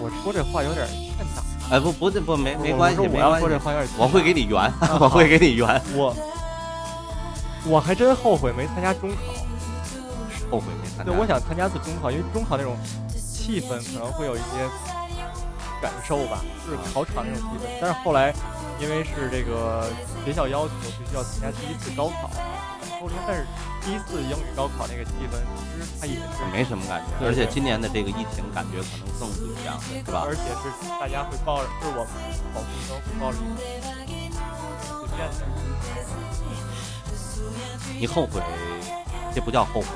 我说这话有点欠打。哎，不不不，没没关系，没关系，说这话有点，我会给你圆，我会给你圆。我我还真后悔没参加中考。后悔没参加。对，我想参加次中考，因为中考那种气氛可能会有一些感受吧，就是考场那种气氛。但是后来因为是这个学校要求必须要参加第一次高考，感受了一下。但是第一次英语高考那个气氛，其实它也是没什么感觉，而且今年的这个疫情感觉可能更不一样，是吧？而且是大家会抱着，就是我们考生都会抱着一个随便的。你后悔，这不叫后悔，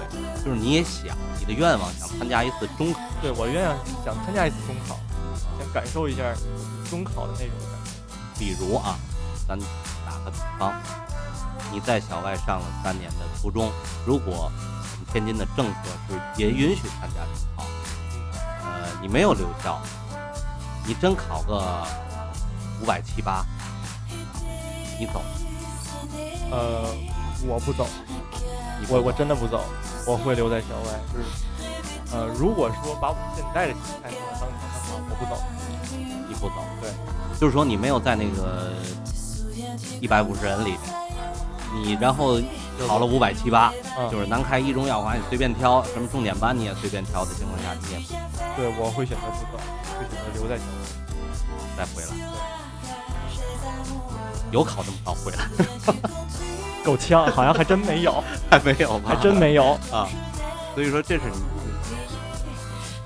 就是你也想，你的愿望想参加一次中考，对我愿想想参加一次中考，想感受一下中考的那种感觉。比如啊，咱打个比方，你在小外上了三年的初中，如果我们天津的政策是也允许参加中考，呃，你没有留校，你真考个五百七八，你走，呃，我不走，你不走我我真的不走，我会留在校外。就是，呃，如果说把我现在的心态我不走。你不走，对，就是说你没有在那个一百五十人里面，你然后考了五百七八，嗯，就是南开一中药华你随便挑，什么重点班你也随便挑的情况下，你也不对，我会选择不走，会选择留在校外。再回来。有考这么高回来？够呛，好像还真没有，还没有吧？还真没有。啊。所以说这是你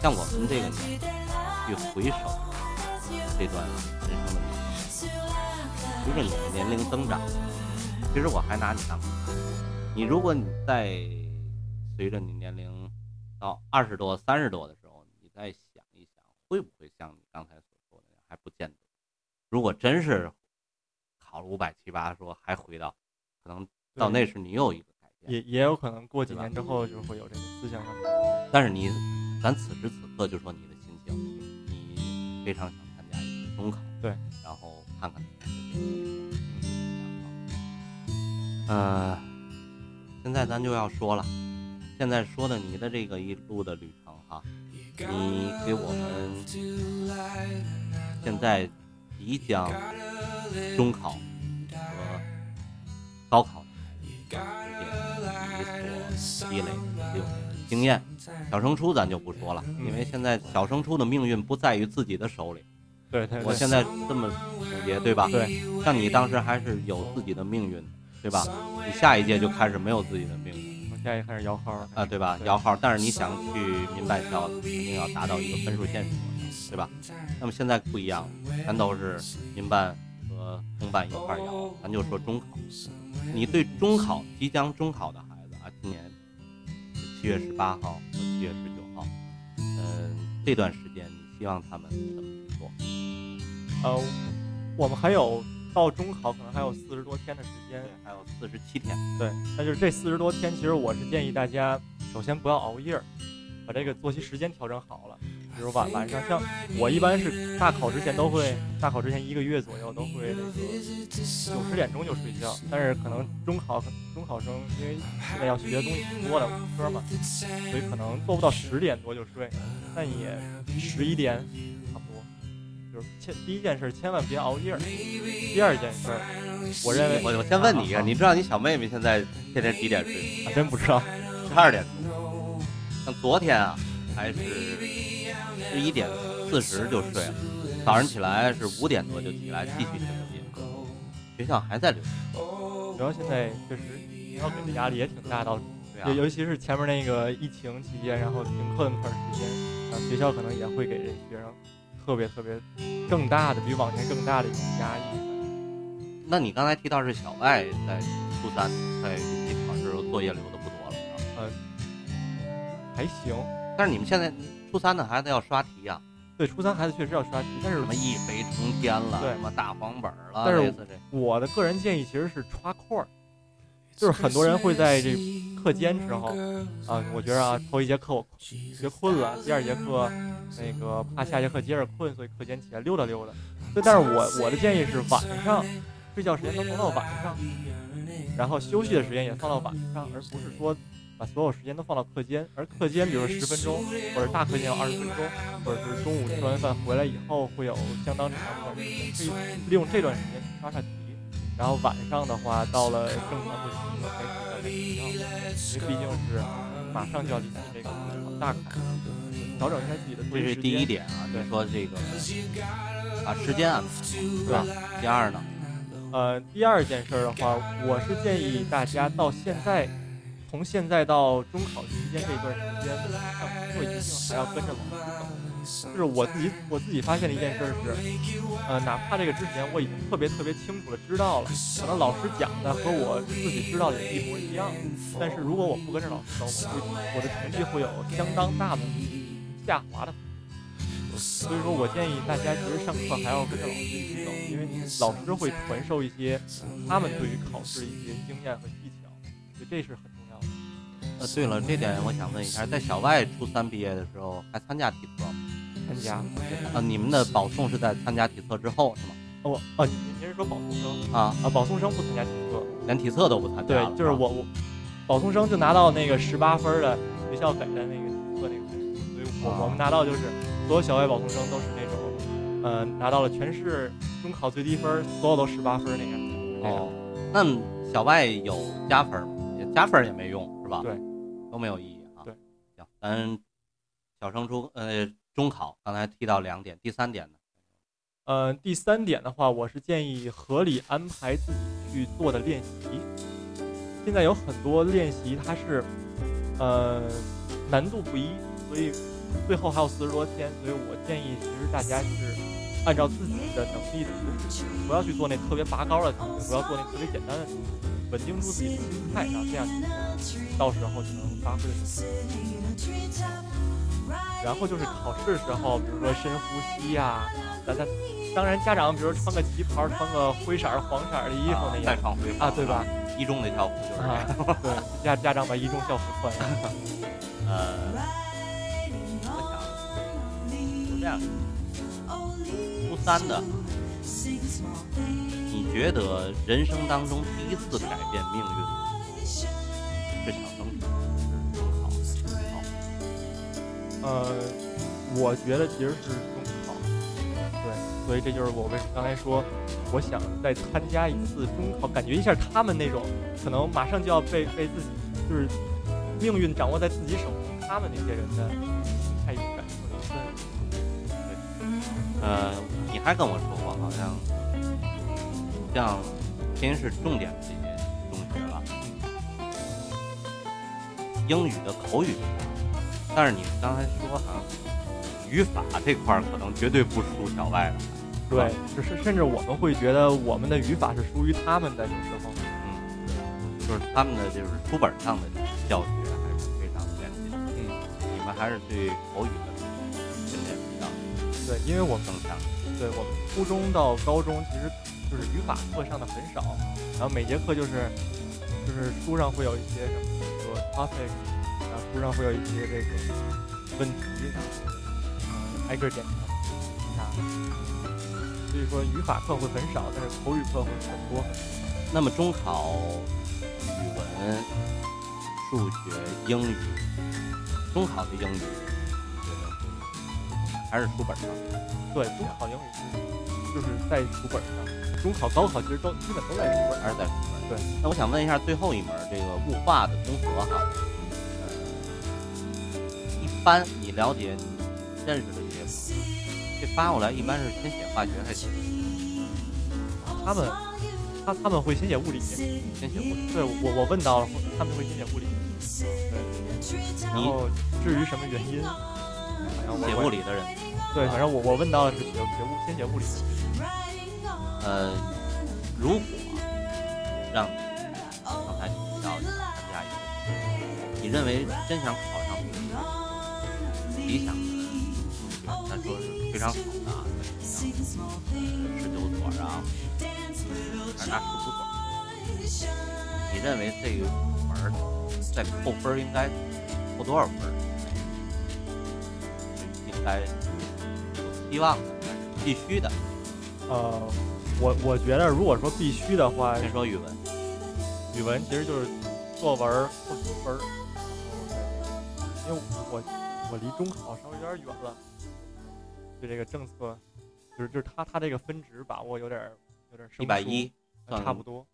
像我们这个年纪去回首这段人生的旅程，随着你的年龄增长，其实我还拿你当朋友你如果你在随着你年龄到二十多、三十多的时候，你再想一想，会不会像你刚才所说的那样？还不见得。如果真是考了五百七八，说还回到，可能到那时你又一个改变。也也有可能过几年之后就会有这个思想上的。但是你，咱此时此刻就说你的心情，你非常想参加一次中考，对，然后看看你的这个呃，现在咱就要说了，现在说的你的这个一路的旅程哈，你给我们现在即将中考和高考的你所积累的六年的经验。小升初咱就不说了，因为现在小升初的命运不在于自己的手里。对对对，我现在这么总结，对吧？对，像你当时还是有自己的命运，对吧？你下一届就开始没有自己的命运我下一届开始摇号了啊，对吧？对摇号，但是你想去民办校，肯定要达到一个分数线是多少，对吧？那么现在不一样，全都是民办和公办一块摇，咱就说中考。你对中考即将中考的孩子啊，今年是七月十八号和七月十九号，嗯、这段时间你希望他们怎么去做？呃，我们还有到中考可能还有四十多天的时间，还有四十七天，对，那就是这四十多天，其实我是建议大家，首先不要熬夜儿，把这个作息时间调整好了。比如晚晚上，像我一般是大考之前都会，大考之前一个月左右都会那个九十点钟就睡觉，但是可能中考中考生因为现在要学的东西挺多的，文科嘛，所以可能做不到十点多就睡，但也十一点差不多。就是千第一件事千万别熬夜儿，第二件事儿，我认为我我先问你一个，啊你知道你小妹妹现在天天几点睡？啊真不知道，十二点多。像昨天啊，还是十一点四十就睡了，早上起来是五点多就起来继续写作业。学校还在留言，主要现在确实学校给的压力也挺大，到对啊尤，其是前面那个疫情期间，然后停课那么长时间，啊，学校可能也会给这学生特别特别更大的，比往年更大的一种压抑。那你刚才提到是小外在初三在云集考试的时候作业留的还行，但是你们现在初三的孩子要刷题啊，对，初三孩子确实要刷题，但是什么一飞冲天了，对。什么大黄本儿了，但是我的个人建议其实是刷块儿，就是很多人会在这课间时候啊，我觉得啊，头一节课我学困了，第二节课那个怕下节课接着困，所以课间起来溜达溜达。对，但是我我的建议是晚上睡觉时间都放到晚上，然后休息的时间也放到晚上，而不是说把所有时间都放到课间。而课间，比如说十分钟，或者大课间有二十分钟，或者是中午吃完饭回来以后会有相当长一段时间，可以利用这段时间去刷刷题。然后晚上的话，到了正常的时刻该睡觉该睡觉，因为毕竟是马上就要临近这个大考，调整一下自己的作这是息时间。第一点啊，就是说这个把时间安排好，是吧？第二呢，呃，第二件事儿的话，我是建议大家到现在，从现在到中考期间这一段时间，上课一定还要跟着老师走。就是我自己我自己发现的一件事是，呃，哪怕这个之前我已经特别特别清楚的知道了，可能老师讲的和我自己知道的也一模一样，但是如果我不跟着老师走，我会我的成绩会有相当大的下滑的。所以说我建议大家其实上课还要跟着老师一起走，因为老师会传授一些他们对于考试的一些经验和技巧，所以这是很。呃，对了，这点我想问一下，在小外初三毕业的时候还参加体测吗？参加啊，你们的保送是在参加体测之后是吗？哦哦，您您是说保送生啊，啊？保送生不参加体测，连体测都不参加对就是我我保送生就拿到那个十八分的学校给的那个体测那个分数，所以我啊我们拿到就是所有小外保送生都是那种，呃，拿到了全市中考最低分，所有都十八分那样。哦，那小外有加分吗？也加分也没用是吧？对，都没有意义啊。对，行，咱小升初呃中考刚才提到两点，第三点呢？呃，第三点的话，我是建议合理安排自己去做的练习。现在有很多练习它是，呃，难度不一，所以最后还有四十多天，所以我建议其实大家是按照自己的能力去，不要去做那特别拔高的题，不要做那特别简单的题目，稳定住自己的心态，然后这样到时候就能发挥的更好。然后就是考试的时候，比如说深呼吸呀、咱咱当然家长比如穿个旗袍，穿个灰色、黄色的衣服那啊再样啊，对吧？？一中的校服就是。对，家家长把一中校服穿上。呃，我想是这样，初三的，觉得人生当中第一次改变命运是小升初是中考？中考呃，我觉得其实是中考，对，所以这就是我为什么刚才说，我想再参加一次中考，感觉一下他们那种可能马上就要被被自己就是命运掌握在自己手中，他们那些人的心态一种感受的一个氛围。呃，你还跟我说过，好像像天津市重点的这些中学了，英语的口语，但是你刚才说好像语法这块儿可能绝对不输小外的，对，只是甚至我们会觉得我们的语法是输于他们的，有时候。嗯，就是他们的就是书本上的教学还是非常严谨的，嗯，你们还是对口语的训练比较对，因为我们更强。对我们初中到高中其实就是语法课上的很少，然后每节课就是就是书上会有一些什么比如说 topic，然后书上会有一些这个问题，然后嗯挨个儿点评一下。所以说语法课会很少，但是口语课会很多很多。那么中考语文、数学、英语，中考的英语，你觉得还是书本上？对，中考英语是就是在书本上，中考、高考其实都基本都在书本上。还是在书本？对。那我想问一下，最后一门这个物化的综合哈，呃，一般你了解你认识的这些这发过来一般是先写化学还是他们他他们会先写物理，先写物理？对我我问到了，他们会先写物理。对，然后至于什么原因，好像我写物理的人，对，反正我我问到的是写写物先写物理。呃，如果让刚才提到的参加一个，你认为真想考上理想的中学，咱说是非常好的啊，十九所啊，还是二十五所？你认为这个门儿在扣分儿应该扣多少分儿？应该有希望的，还是必须的？呃，我我觉得如果说必须的话，先说语文，语文其实就是作文儿扣几分儿，因为我我离中考稍微有点远了，对这个政策，就是就是他他这个分值把握有点儿有点儿生疏一百一呃差不多。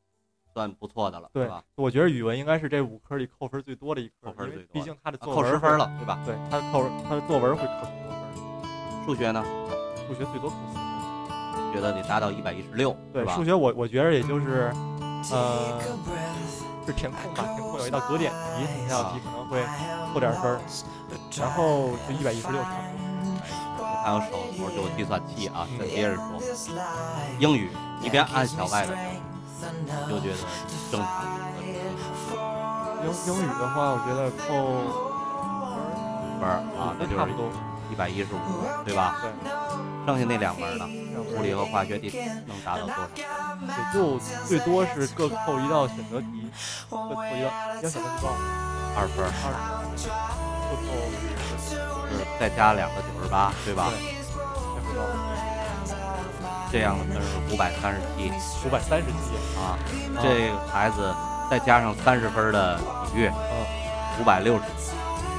算不错的了，对吧？我觉得语文应该是这五科里扣分最多的一科，扣分最多毕竟他的啊作文会扣十分，了，对吧？对，他的扣他的作文会扣很多分，数学呢，数学最多扣四分。觉得得达到一百一十六，对数？学我我觉得也就是，呃，是填空吧，填空有一道格点题，那道题可能会扣点分儿，然后就一百一十六差不多。还有手头就有计算器啊，再接着说，英语你别按小外的整，你就觉得正常的英英语的话，我觉得扣分儿啊，那就是一百一十五，对吧？对，剩下那两门呢，让物理和化学得能达到多少？也就最多是各扣一道选择题，各扣一道一道选择题多少？二分，二十，各扣就是再加两个九十八，对吧？这样的分是五百三十七五百三十七。啊。这个孩子再加上三十分的体育，嗯，五百六十，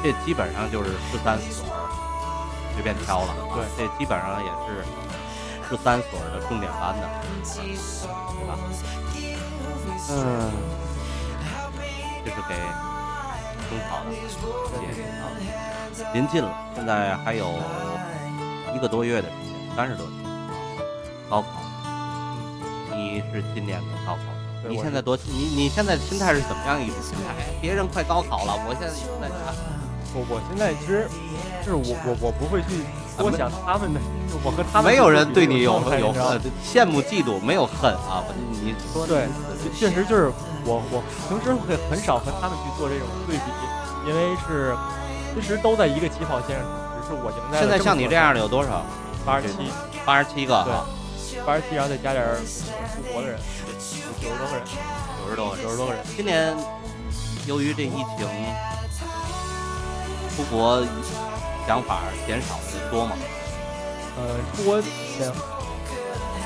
这基本上就是十三所随便挑了。对这基本上也是十三所的重点班的，对吧？嗯，这是给中考的建议啊。临近了，现在还有一个多月的时间，三十多天，高考。你是今年的高考生，你现在多你你现在心态是怎么样一种心态？别人快高考了，我现在在家。我我现在其实就是我我我不会去多想他们的，就我和他们没有人对你有有你知道吗恨，羡慕嫉妒，没有恨啊！你说对，确实就是我我平时会很少和他们去做这种对比，因为是其实都在一个起跑线上，只是我赢在了现在像你这样的的有多少？八十七，八十七个对啊，八十七，然后再加点儿出国的人，有九十多个人，九十多个。九十多个人。今年由于这疫情，出国想法减少的人多吗？呃，出国前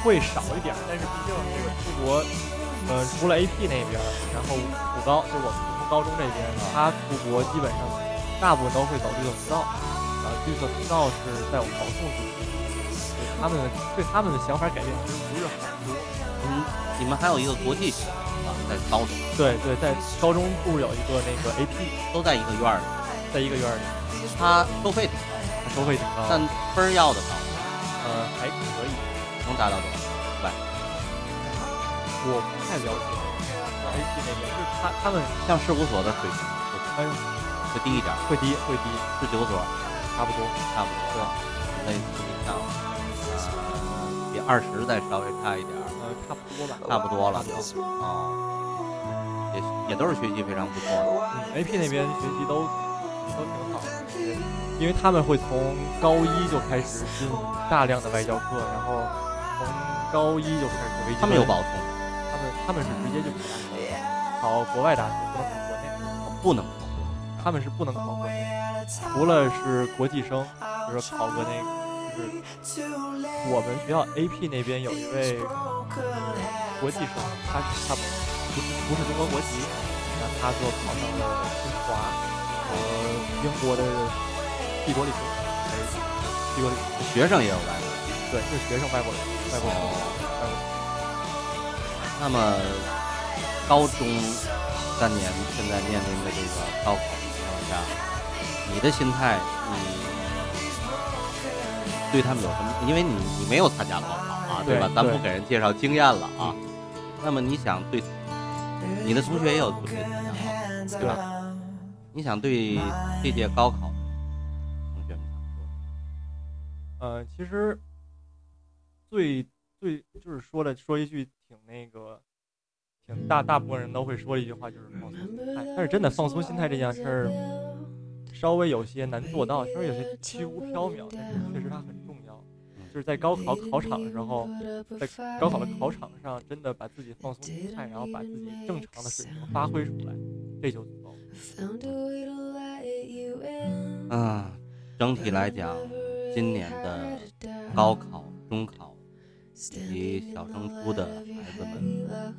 会少一点，但是毕竟这个出国，呃，除了 AP 那边，然后普高就是我们普通高中这边，他出国基本上大部分都会走绿色通道，啊，绿色通道是在我们保送地区，对他们对他们的想法改变其实不是很多。嗯，你们还有一个国际学啊，在高中对对，在高中部有一个那个 AP，都在一个院儿里，在一个院儿里，他收费挺高，它收费挺高，但分儿要的高，呃还可以，能达到多少？五百。我不太了解 AP 那边，就是他他们像事务所的水平哎呦会低一点，会低会低，十九所差不多。差不多，对类似于像呃比二十再稍微差一点儿，呃，差不多吧，差不多了。啊，也也都是学习非常不错的。嗯，AP 那边学习都都挺好的，对因为他们会从高一就开始进大量的外教课，然后从高一就开始学微积分。他们有保送，他们他们是直接就考大学，考国外大学，不能考国内。不能考他们是不能考国内，除了是国际生，比如说考个那个我们学校 AP 那边有一位国际生，他他不是不是中国国籍，那他就考上了清华和英国的帝国理工，还是帝国理工？学生也有外国人。对，是学生外国人，外国人，哦外国人。那么高中三年现在面临的这个高考的情况下，你的心态，你对他们有什么？因为你你没有参加高考啊，对吧？咱不给人介绍经验了啊。那么你想对你的同学也有准备参加高考，对吧？你想对这届高考的同学们想说？呃，其实最最就是说的说一句挺那个，挺大大部分人都会说的一句话，就是放松心态。但是真的放松心态这件事儿，稍微有些难做到，稍微有些虚无缥缈，但是确实它很重要。就是在高考考场的时候，在高考的考场上，真的把自己放松心态，然后把自己正常的水平发挥出来，这就。嗯，整体来讲，今年的高考、中考以及小升初的孩子们，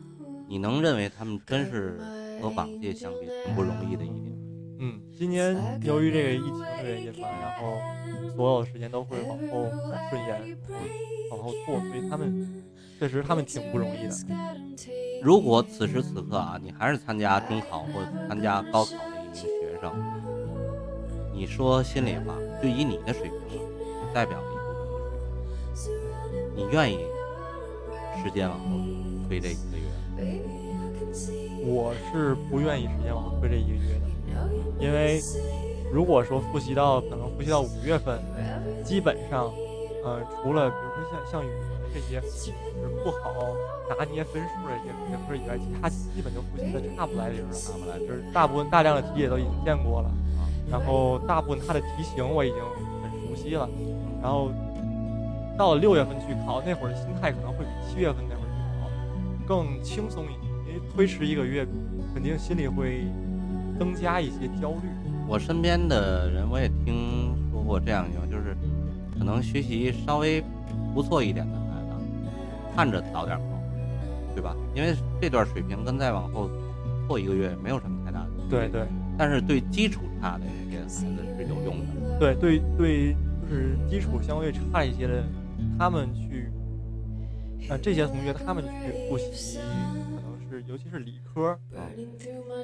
你能认为他们真是和往届相比很不容易的一年？嗯，今年由于这个疫情的原因吧，然后所有时间都会往后顺延，往后拖，所以他们确实他们挺不容易的。如果此时此刻啊，你还是参加中考或者参加高考的一名学生，你说心里话，就以你的水平啊，代表了一部分的水平，你愿意时间往后推这一个月？我是不愿意时间往后推这一个月的，因为如果说复习到可能复习到五月份，基本上，呃，除了比如说像像语文这些就是不好拿捏分数的这些学科以外，其他基本就复习的差不来零了，差不来，就是大部分大量的题也都已经见过了，然后大部分它的题型我已经很熟悉了，然后到了六月份去考，那会儿的心态可能会比七月份那会儿去考更轻松一点，因为推迟一个月，肯定心里会增加一些焦虑。我身边的人，我也听说过这样一种，能学习稍微不错一点的孩子，看着早点考，对吧？因为这段水平跟再往后错一个月没有什么太大的对对但是对基础差的这些孩子是有用的。对对对，就是基础相对差一些的，他们去，呃，这些同学他们去复习，可能是尤其是理科，啊，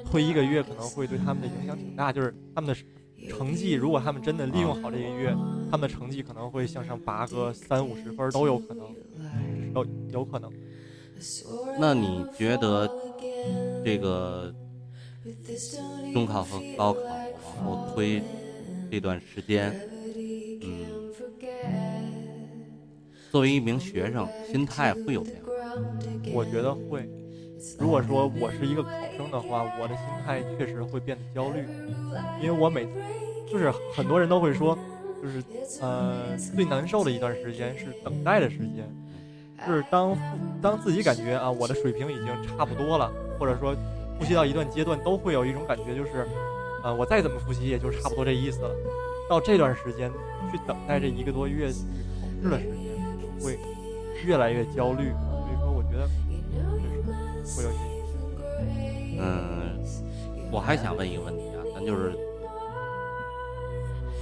推一个月可能会对他们的影响挺大，就是他们的成绩，如果他们真的利用好这一个月，他们的成绩可能会向上拔个三五十分都有可能，有有可能。那你觉得这个中考和高考往后推这段时间，嗯，作为一名学生，心态会有变化？我觉得会。如果说我是一个考生的话，我的心态确实会变得焦虑，因为我每就是很多人都会说，就是呃最难受的一段时间是等待的时间，就是当当自己感觉啊我的水平已经差不多了，或者说复习到一段阶段，都会有一种感觉就是，呃我再怎么复习也就差不多这意思了。到这段时间去等待这一个多月去考试的时间，会越来越焦虑。所以说，我觉得确实会有一些影响。嗯，我还想问一个问题啊，咱就是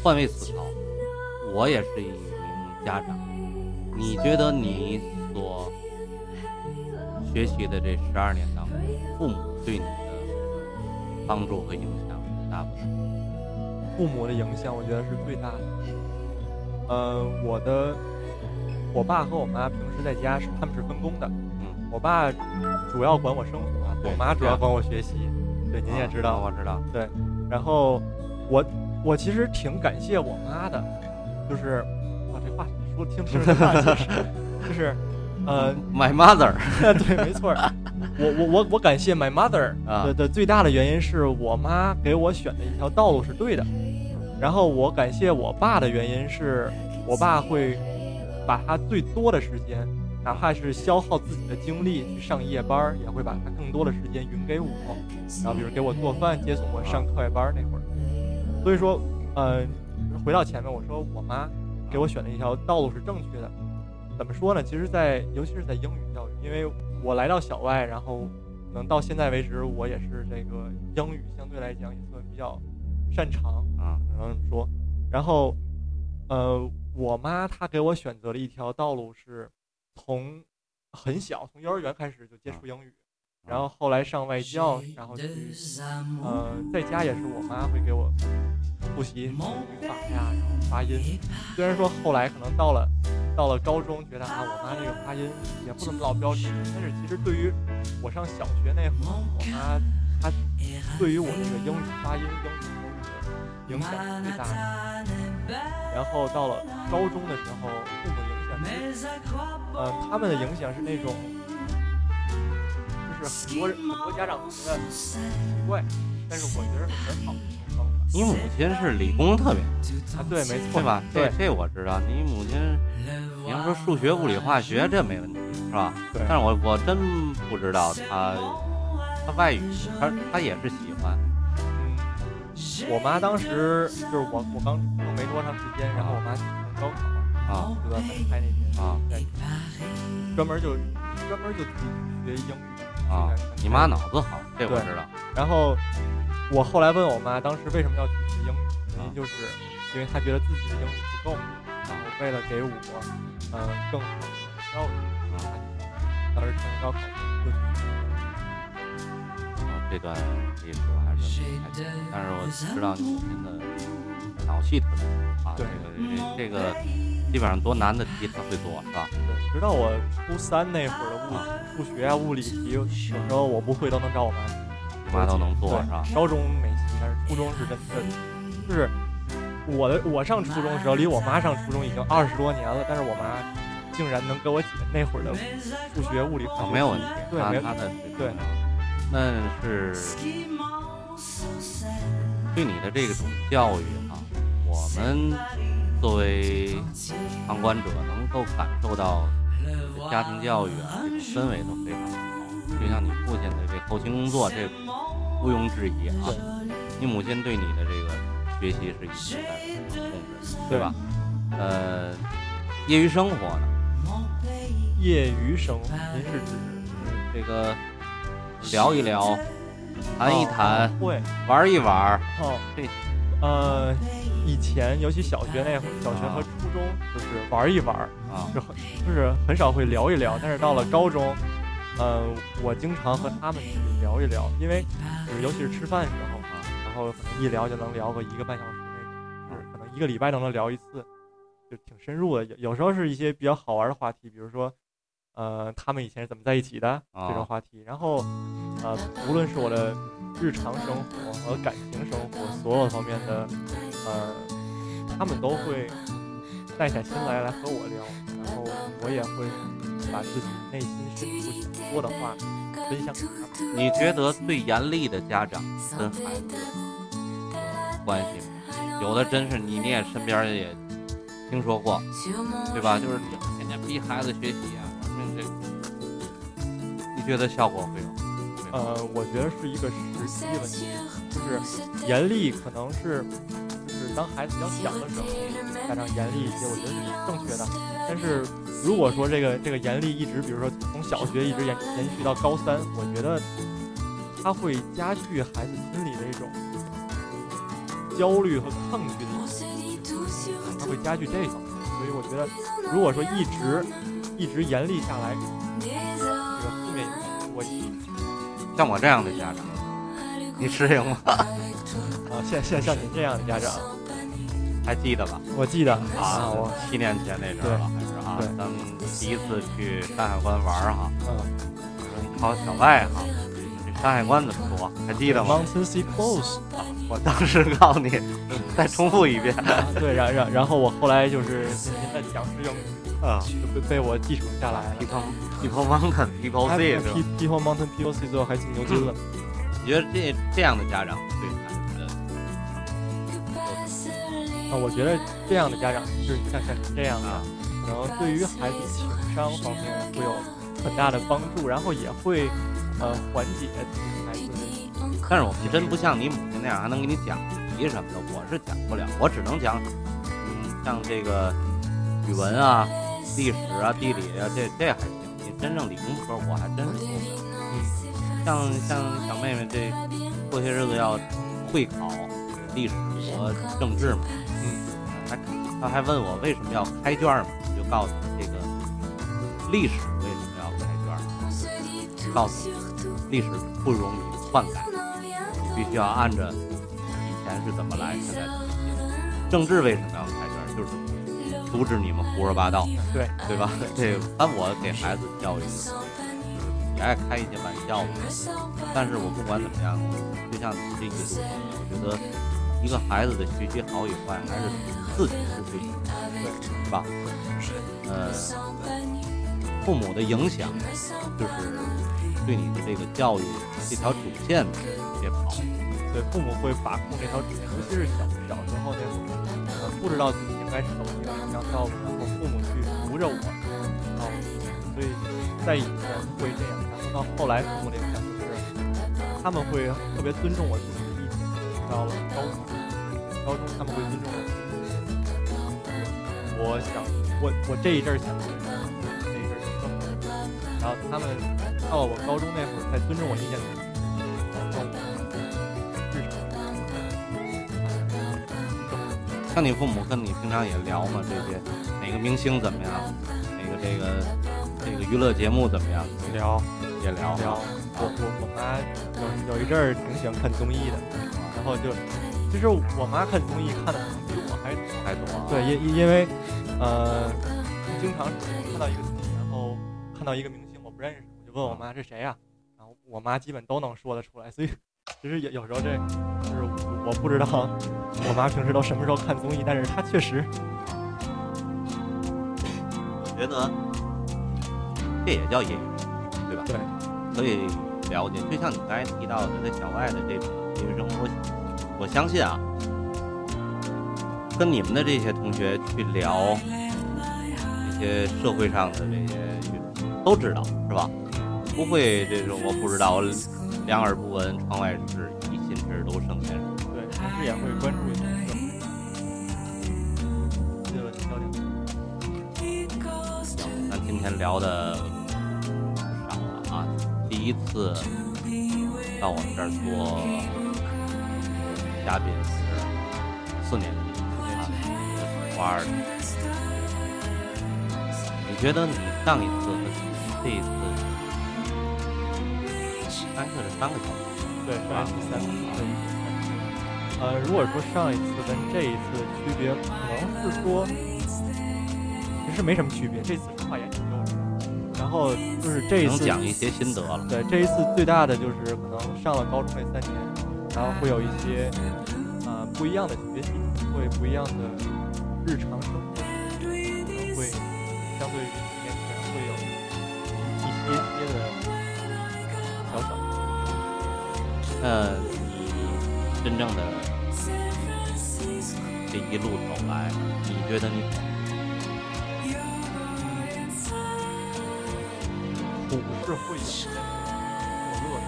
换位思考，我也是一名家长，你觉得你所学习的这十二年当中，父母对你的帮助和影响大不大？父母的影响，我觉得是最大的。呃，我的我爸和我妈平时在家是他们是分工的，嗯，我爸主要管我生活，对我妈主要管我学习。对，您也知道，啊我知道，对然后我我其实挺感谢我妈的，就是哇，这话你说听听着话就是就是呃，，My mother 对，没错，我我我我感谢 my mother 啊。的的最大的原因是我妈给我选的一条道路是对的，然后我感谢我爸的原因是我爸会把他最多的时间，哪怕是消耗自己的精力去上夜班儿，也会把他更多的时间匀给我，然后比如给我做饭、接送我上课外班儿那会儿，所以说，呃，回到前面我说我妈，给我选的一条道路是正确的。怎么说呢？其实在，尤其是在英语教育，因为我来到小外，然后可能到现在为止，我也是这个英语相对来讲也算比较擅长啊，只能这么说。然后，呃，我妈她给我选择了一条道路是从很小，从幼儿园开始就接触英语，然后后来上外教，然后去，呃，在家也是我妈会给我复习语法呀，然后发音。虽然说后来可能到了到了高中，觉得啊，我妈这个发音也不怎么老标准，但是其实对于我上小学那会儿，我妈她对于我这个英语发音、英语口语的影响是最大的。然后到了高中的时候，呃，他们的影响是那种，就是很多人很多家长都觉得奇怪，但是我觉得是很好的一种方法。你母亲是理工特别啊，对，没错，对吧？对这这我知道。你母亲，你要说数学、物理、化学这没问题，是吧？对但是我我真不知道她，她外语，她她也是喜欢。嗯，我妈当时就是我我刚出生没多长时间，然后我妈去高考啊，就在门开那天啊，在专门就专门就自己学英语啊，你妈脑子好，这我知道。然后我后来问我妈，当时为什么要去学英语？原啊因就是因为她觉得自己的英语不够，然后为了给我呃更好的教育，啊她当时参加高考就去这段历史我还是不太清楚，但是我知道你母亲的脑系特别好啊，这对个这这个基本上多难的题他会做，是吧？对，直到我初三那会儿的物数学啊、物理题，有时候我不会都能找我妈。你妈都能做，是吧？高中没戏，但是初中是真的，就是我的我上初中的时候，离我妈上初中已经二十多年了，但是我妈竟然能给我解那会儿的数学、物理、化啊，学没有问题题，对，没她她的对，那是对你的这种教育啊、我们作为旁观者能够感受到家庭教育啊，这种氛围都非常的好。就像你父亲的这后勤工作，这毋庸置疑啊。你母亲对你的这个学习是一直在控制的，对吧？呃，业余生活呢？业余生活，您是指这个聊一聊，谈一谈，哦会。玩一玩，哦这呃，以前尤其小学那会儿，小学和初中就是玩一玩，啊。就很就是很少会聊一聊，但是到了高中，呃，我经常和他们去聊一聊，因为就是尤其是吃饭的时候啊，然后可能一聊就能聊个一个半小时那种，就是可能一个礼拜都能聊一次，就挺深入的。有有时候是一些比较好玩的话题，比如说，呃，他们以前是怎么在一起的啊这种话题，然后，呃，无论是我的日常生活和感情生活所有方面的，呃，他们都会耐下心来来和我聊，然后我也会把自己内心深处想说的话分享给他们。你觉得最严厉的家长跟孩子有关系吗？有的真是你你也身边也听说过，对吧？就是天天逼孩子学习啊，什么这，你觉得效果会有？呃，我觉得是一个时机问题，就是严厉可能是就是当孩子比较小的时候，家长严厉一些，我觉得是正确的。但是如果说这个这个严厉一直，比如说从小学一直延延续到高三，我觉得它会加剧孩子心里的一种焦虑和抗拒的一种情绪，它会加剧这方面。所以我觉得，如果说一直一直严厉下来，这个负面影响多一些。像我这样的家长，你适应吗？啊，像像像您这样的家长，还记得吧？我记得啊，啊，我七年前那阵儿了，还是啊，咱们第一次去山海关玩儿哈，嗯，考小外哈，这山海关怎么说？还记得吗？Mountain Sea Close 啊，我当时告诉你，再重复一遍。啊，对，然然然后我后来就是您的讲师英语啊就被被我继承下来了。，People People Mountain People 还 Sea 是吧？P People Mountain People Sea 最后还进牛津了。你觉得这这样的家长对孩子的啊，我觉得这样的家长就是像像您这样的啊，可能对于孩子情商方面会有很大的帮助，然后也会呃缓解孩子的但是我们真不像你母亲那样，还能给你讲题什么的。我是讲不了，我只能讲，嗯，像这个语文啊、历史啊、地理啊，这这还行。你真正理工科，我还真是做不了。像像小妹妹这过些日子要会考历史和政治嘛，嗯，还她还问我为什么要开卷嘛，我就告诉她这个历史为什么要开卷，告诉你历史不容易篡改，你必须要按着以前是怎么来，现在怎么写。政治为什么要开卷，就是阻止你们胡说八道，对对吧？这个按我给孩子教育，就是也爱开一些玩笑嘛。但是我不管怎么样，就像你这一路，我觉得一个孩子的学习好与坏，还是自己是最是吧？呃，父母的影响就是对你的这个教育这条主线别跑。对，父母会把控这条主线，尤其是小小时候那会儿，呃，不知道自己应该走一个什么样的道路，然后父母去扶着我，然后，所以在以前会这样，然后到后来父母的影响就是他们会特别尊重我自己的意见，到了高中，高中他们会尊重我自己的意见，我想我我这一阵儿想的是这一阵儿是生活，然后他们到了我高中那会儿才尊重我意见像你父母跟你平常也聊吗？这些哪个明星怎么样？哪个这个这个娱乐节目怎么样？聊也聊聊，我我我妈有有一阵儿挺喜欢看综艺的，然后就其实我妈看综艺看的可能比我还多。太多啊。对，因因为呃，经常看到一个综艺，然后看到一个明星我不认识，我就问我妈这谁呀、然后我妈基本都能说得出来，所以其实有有时候这就是我不知道我妈平时都什么时候看综艺，但是她确实我觉得这也叫业余，对吧？对，可以了解。就像你刚才提到的，在小外的这种业余生活，我我相信啊，跟你们的这些同学去聊这些社会上的这些都知道，是吧？不会这种我不知道，两耳不闻窗外事，一心只读圣贤书。对，同时也会关注一些。这个焦点那今天聊的少了啊，第一次到我们这儿做嘉宾是四年级啊，初二的。你觉得你上一次和这一次三个是三个小时？对，上一次三次，这一次三次。呃，如果说上一次跟这一次的区别，可能是说，其实没什么区别。这次说话也挺幼稚的，然后就是这一能次，讲一些心得了。对，这一次最大的就是可能上了高中这三年，然后会有一些呃不一样的学习，会不一样的日常生活，可能会相对于年前会有一些些的那你真正的这一路走来，你觉得你苦是会有，的我乐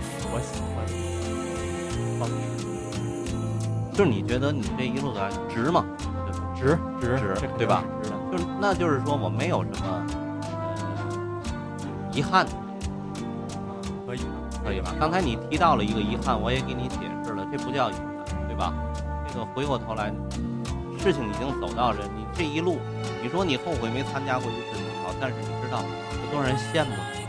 是我喜欢的方式，就是你觉得你这一路走来值吗？对？值值值对吧是值的，就是那就是说我没有什么呃遗憾，的，可以吧？刚才你提到了一个遗憾，我也给你解释了，这不叫遗憾，对吧？这个回过头来，事情已经走到这，你这一路，你说你后悔没参加过一次女考，但是你知道有多少人羡慕你，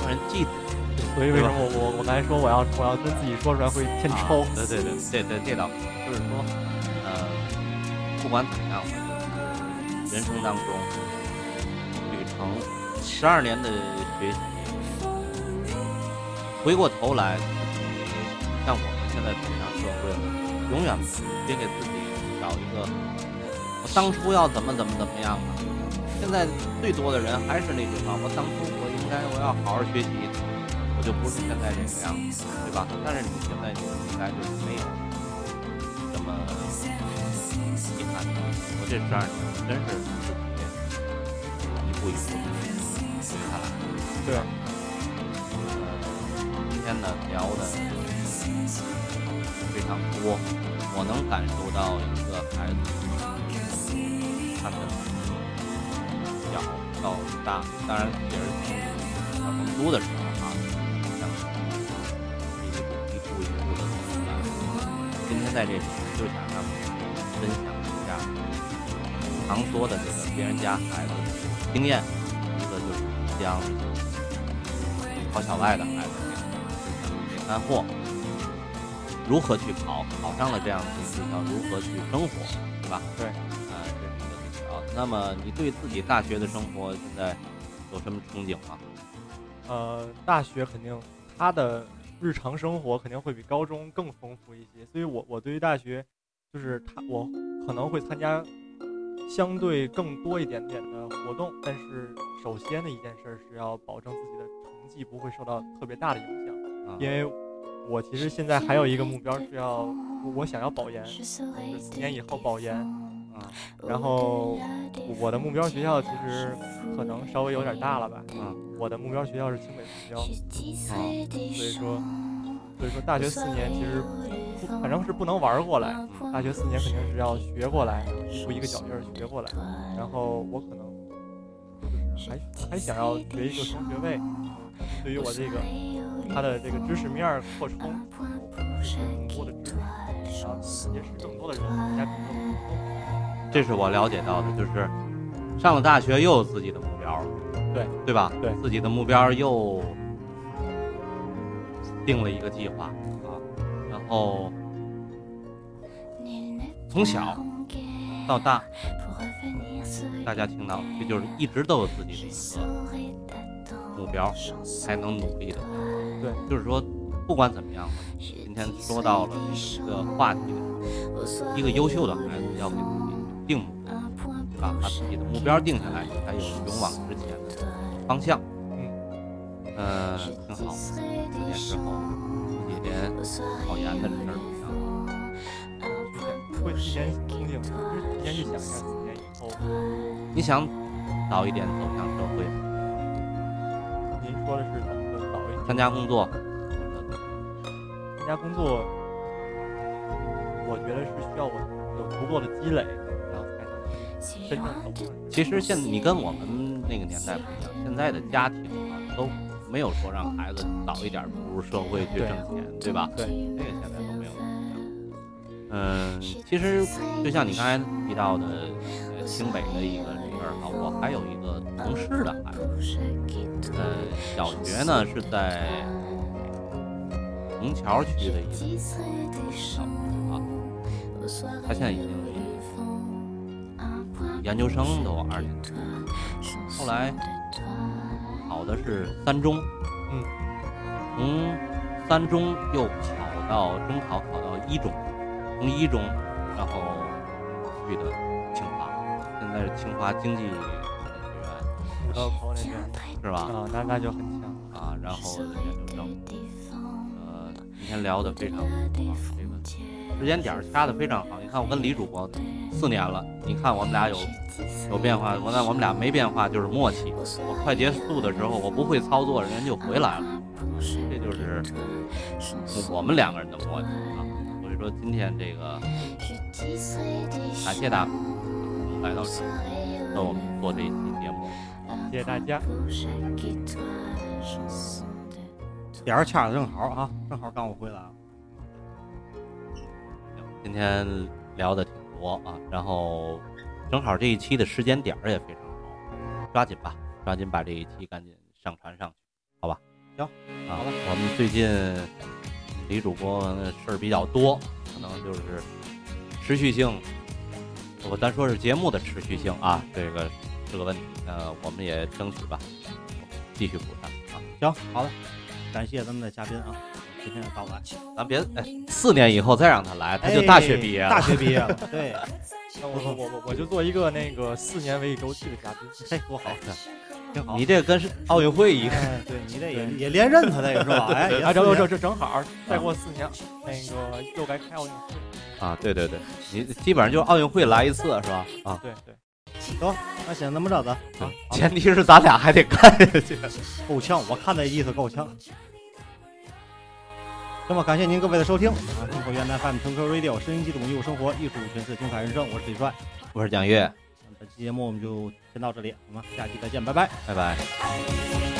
多少人嫉妒你。所以为什么我我我刚才说我要我要跟自己说出来会欠抽啊？对对对对对，这倒就是说，呃，不管怎么样吧，人生当中旅程十二年的学习，回过头来，像我们现在走向社会了，永远别给自己找一个我当初要怎么怎么怎么样啊。现在最多的人还是那句话，我当初我应该我要好好学习，我就不是现在这个样子，对吧？但是你现在你应该就是没有这么遗憾的。我这十二年真是自己一步一步的走下来。对，今天呢聊的非常多，我能感受到一个孩子他的从小到大，当然也是从小成都的时候啊，像一步一步一步的走出来。今天在这里就想让他们分享一下常说的这个别人家孩子的经验，一个就是将考小外的孩子干货。如何去考？考上了这样的学校，如何去生活，对吧？对，啊、这是一个最主要的。那么你对自己大学的生活现在有什么憧憬吗？呃，大学肯定他的日常生活肯定会比高中更丰富一些，所以我我对于大学就是他我可能会参加相对更多一点点的活动，但是首先的一件事儿是要保证自己的成绩不会受到特别大的影响，啊，因为我其实现在还有一个目标是要我我想要保研，就是四年以后保研，啊然后我的目标学校其实可能稍微有点大了吧，啊我的目标学校是清北复交。啊所以说，所以说大学四年其实不，反正是不能玩过来。大学四年肯定是要学过来，一步一个脚印儿学过来。然后我可能就是还还想要学一个双学位，对于我这个它的这个知识面儿扩充，是更多的知识，然后结识更多的人，参加更多的活动。这是我了解到的，就是上了大学又有自己的目标了，对对吧？对自己的目标又定了一个计划啊，然后从小到大，大家听到，这就是一直都有自己的一个目标，才能努力的。对，就是说，不管怎么样，今天说到了一个话题一个优秀的孩子要给自己定目标？把自己的目标定下来，你才有勇往直前的方向。嗯，呃，挺好。四年之后，自己连考研的事儿都想好。会提前憧憬，就是提前去想一下四年以后。你想早一点走向社会？您说的是？参加工作，参加工作，我觉得是需要我有足够的积累，然后才能真正走上。其实现你跟我们那个年代不一样，现在的家庭啊都没有说让孩子早一点步入社会去挣钱，对吧？对，这个现在都没有。嗯，其实就像你刚才提到的，呃，清北的一个事儿哈，我还有一个同事的孩子，呃，小学呢是在虹桥区的一个小学啊，他现在已经研究生都二年级，后来考的是三中，嗯，从三中又考到中考，考到一中，从一中然后去的现在是清华经济学院，五道口那边是吧？啊，那那就很强。啊，然后研究生，呃，今天聊的非常好啊，这个时间点掐的非常好。你看我跟李主播四年了，你看我们俩有有变化，我那我们俩没变化就是默契。我快结束的时候，我不会操作，人家就回来了，这就是我们两个人的默契啊。所以说今天这个感谢大家能来到这里那我们做这一期节目。谢谢大家。点儿掐的正好啊，正好刚我回来啊。今天聊的挺多啊，然后正好这一期的时间点儿也非常好，抓紧吧，抓紧把这一期赶紧上传上去，好吧？行，啊，我们最近李主播的事儿比较多，可能就是持续性，我咱说是节目的持续性啊，这个是个问题，呃，我们也争取吧，继续补上啊。行，好的，感谢咱们的嘉宾啊，今天的到来，咱别哎，四年以后再让他来，他就大学毕业了。哎大学毕业了，对，那我我我我就做一个那个四年为一周期的嘉宾。嘿，多好，挺好。你这跟是奥运会一个。哎，对你这也也连任他这个是吧？哎，这这这正好，再过四年，那个又该开奥运会。啊，对对对，你基本上就是奥运会来一次是吧？啊，对对，行，那行，那么着的啊，前提是咱俩还得干下去。够呛，我看那意思够呛。那么感谢您各位的收听啊！中国原来 FM 乘客 Radio 声音激动艺术生活，艺术诠释精彩人生，我是李帅。我是蒋越，本期节目我们就先到这里我们下期再见拜拜。拜拜。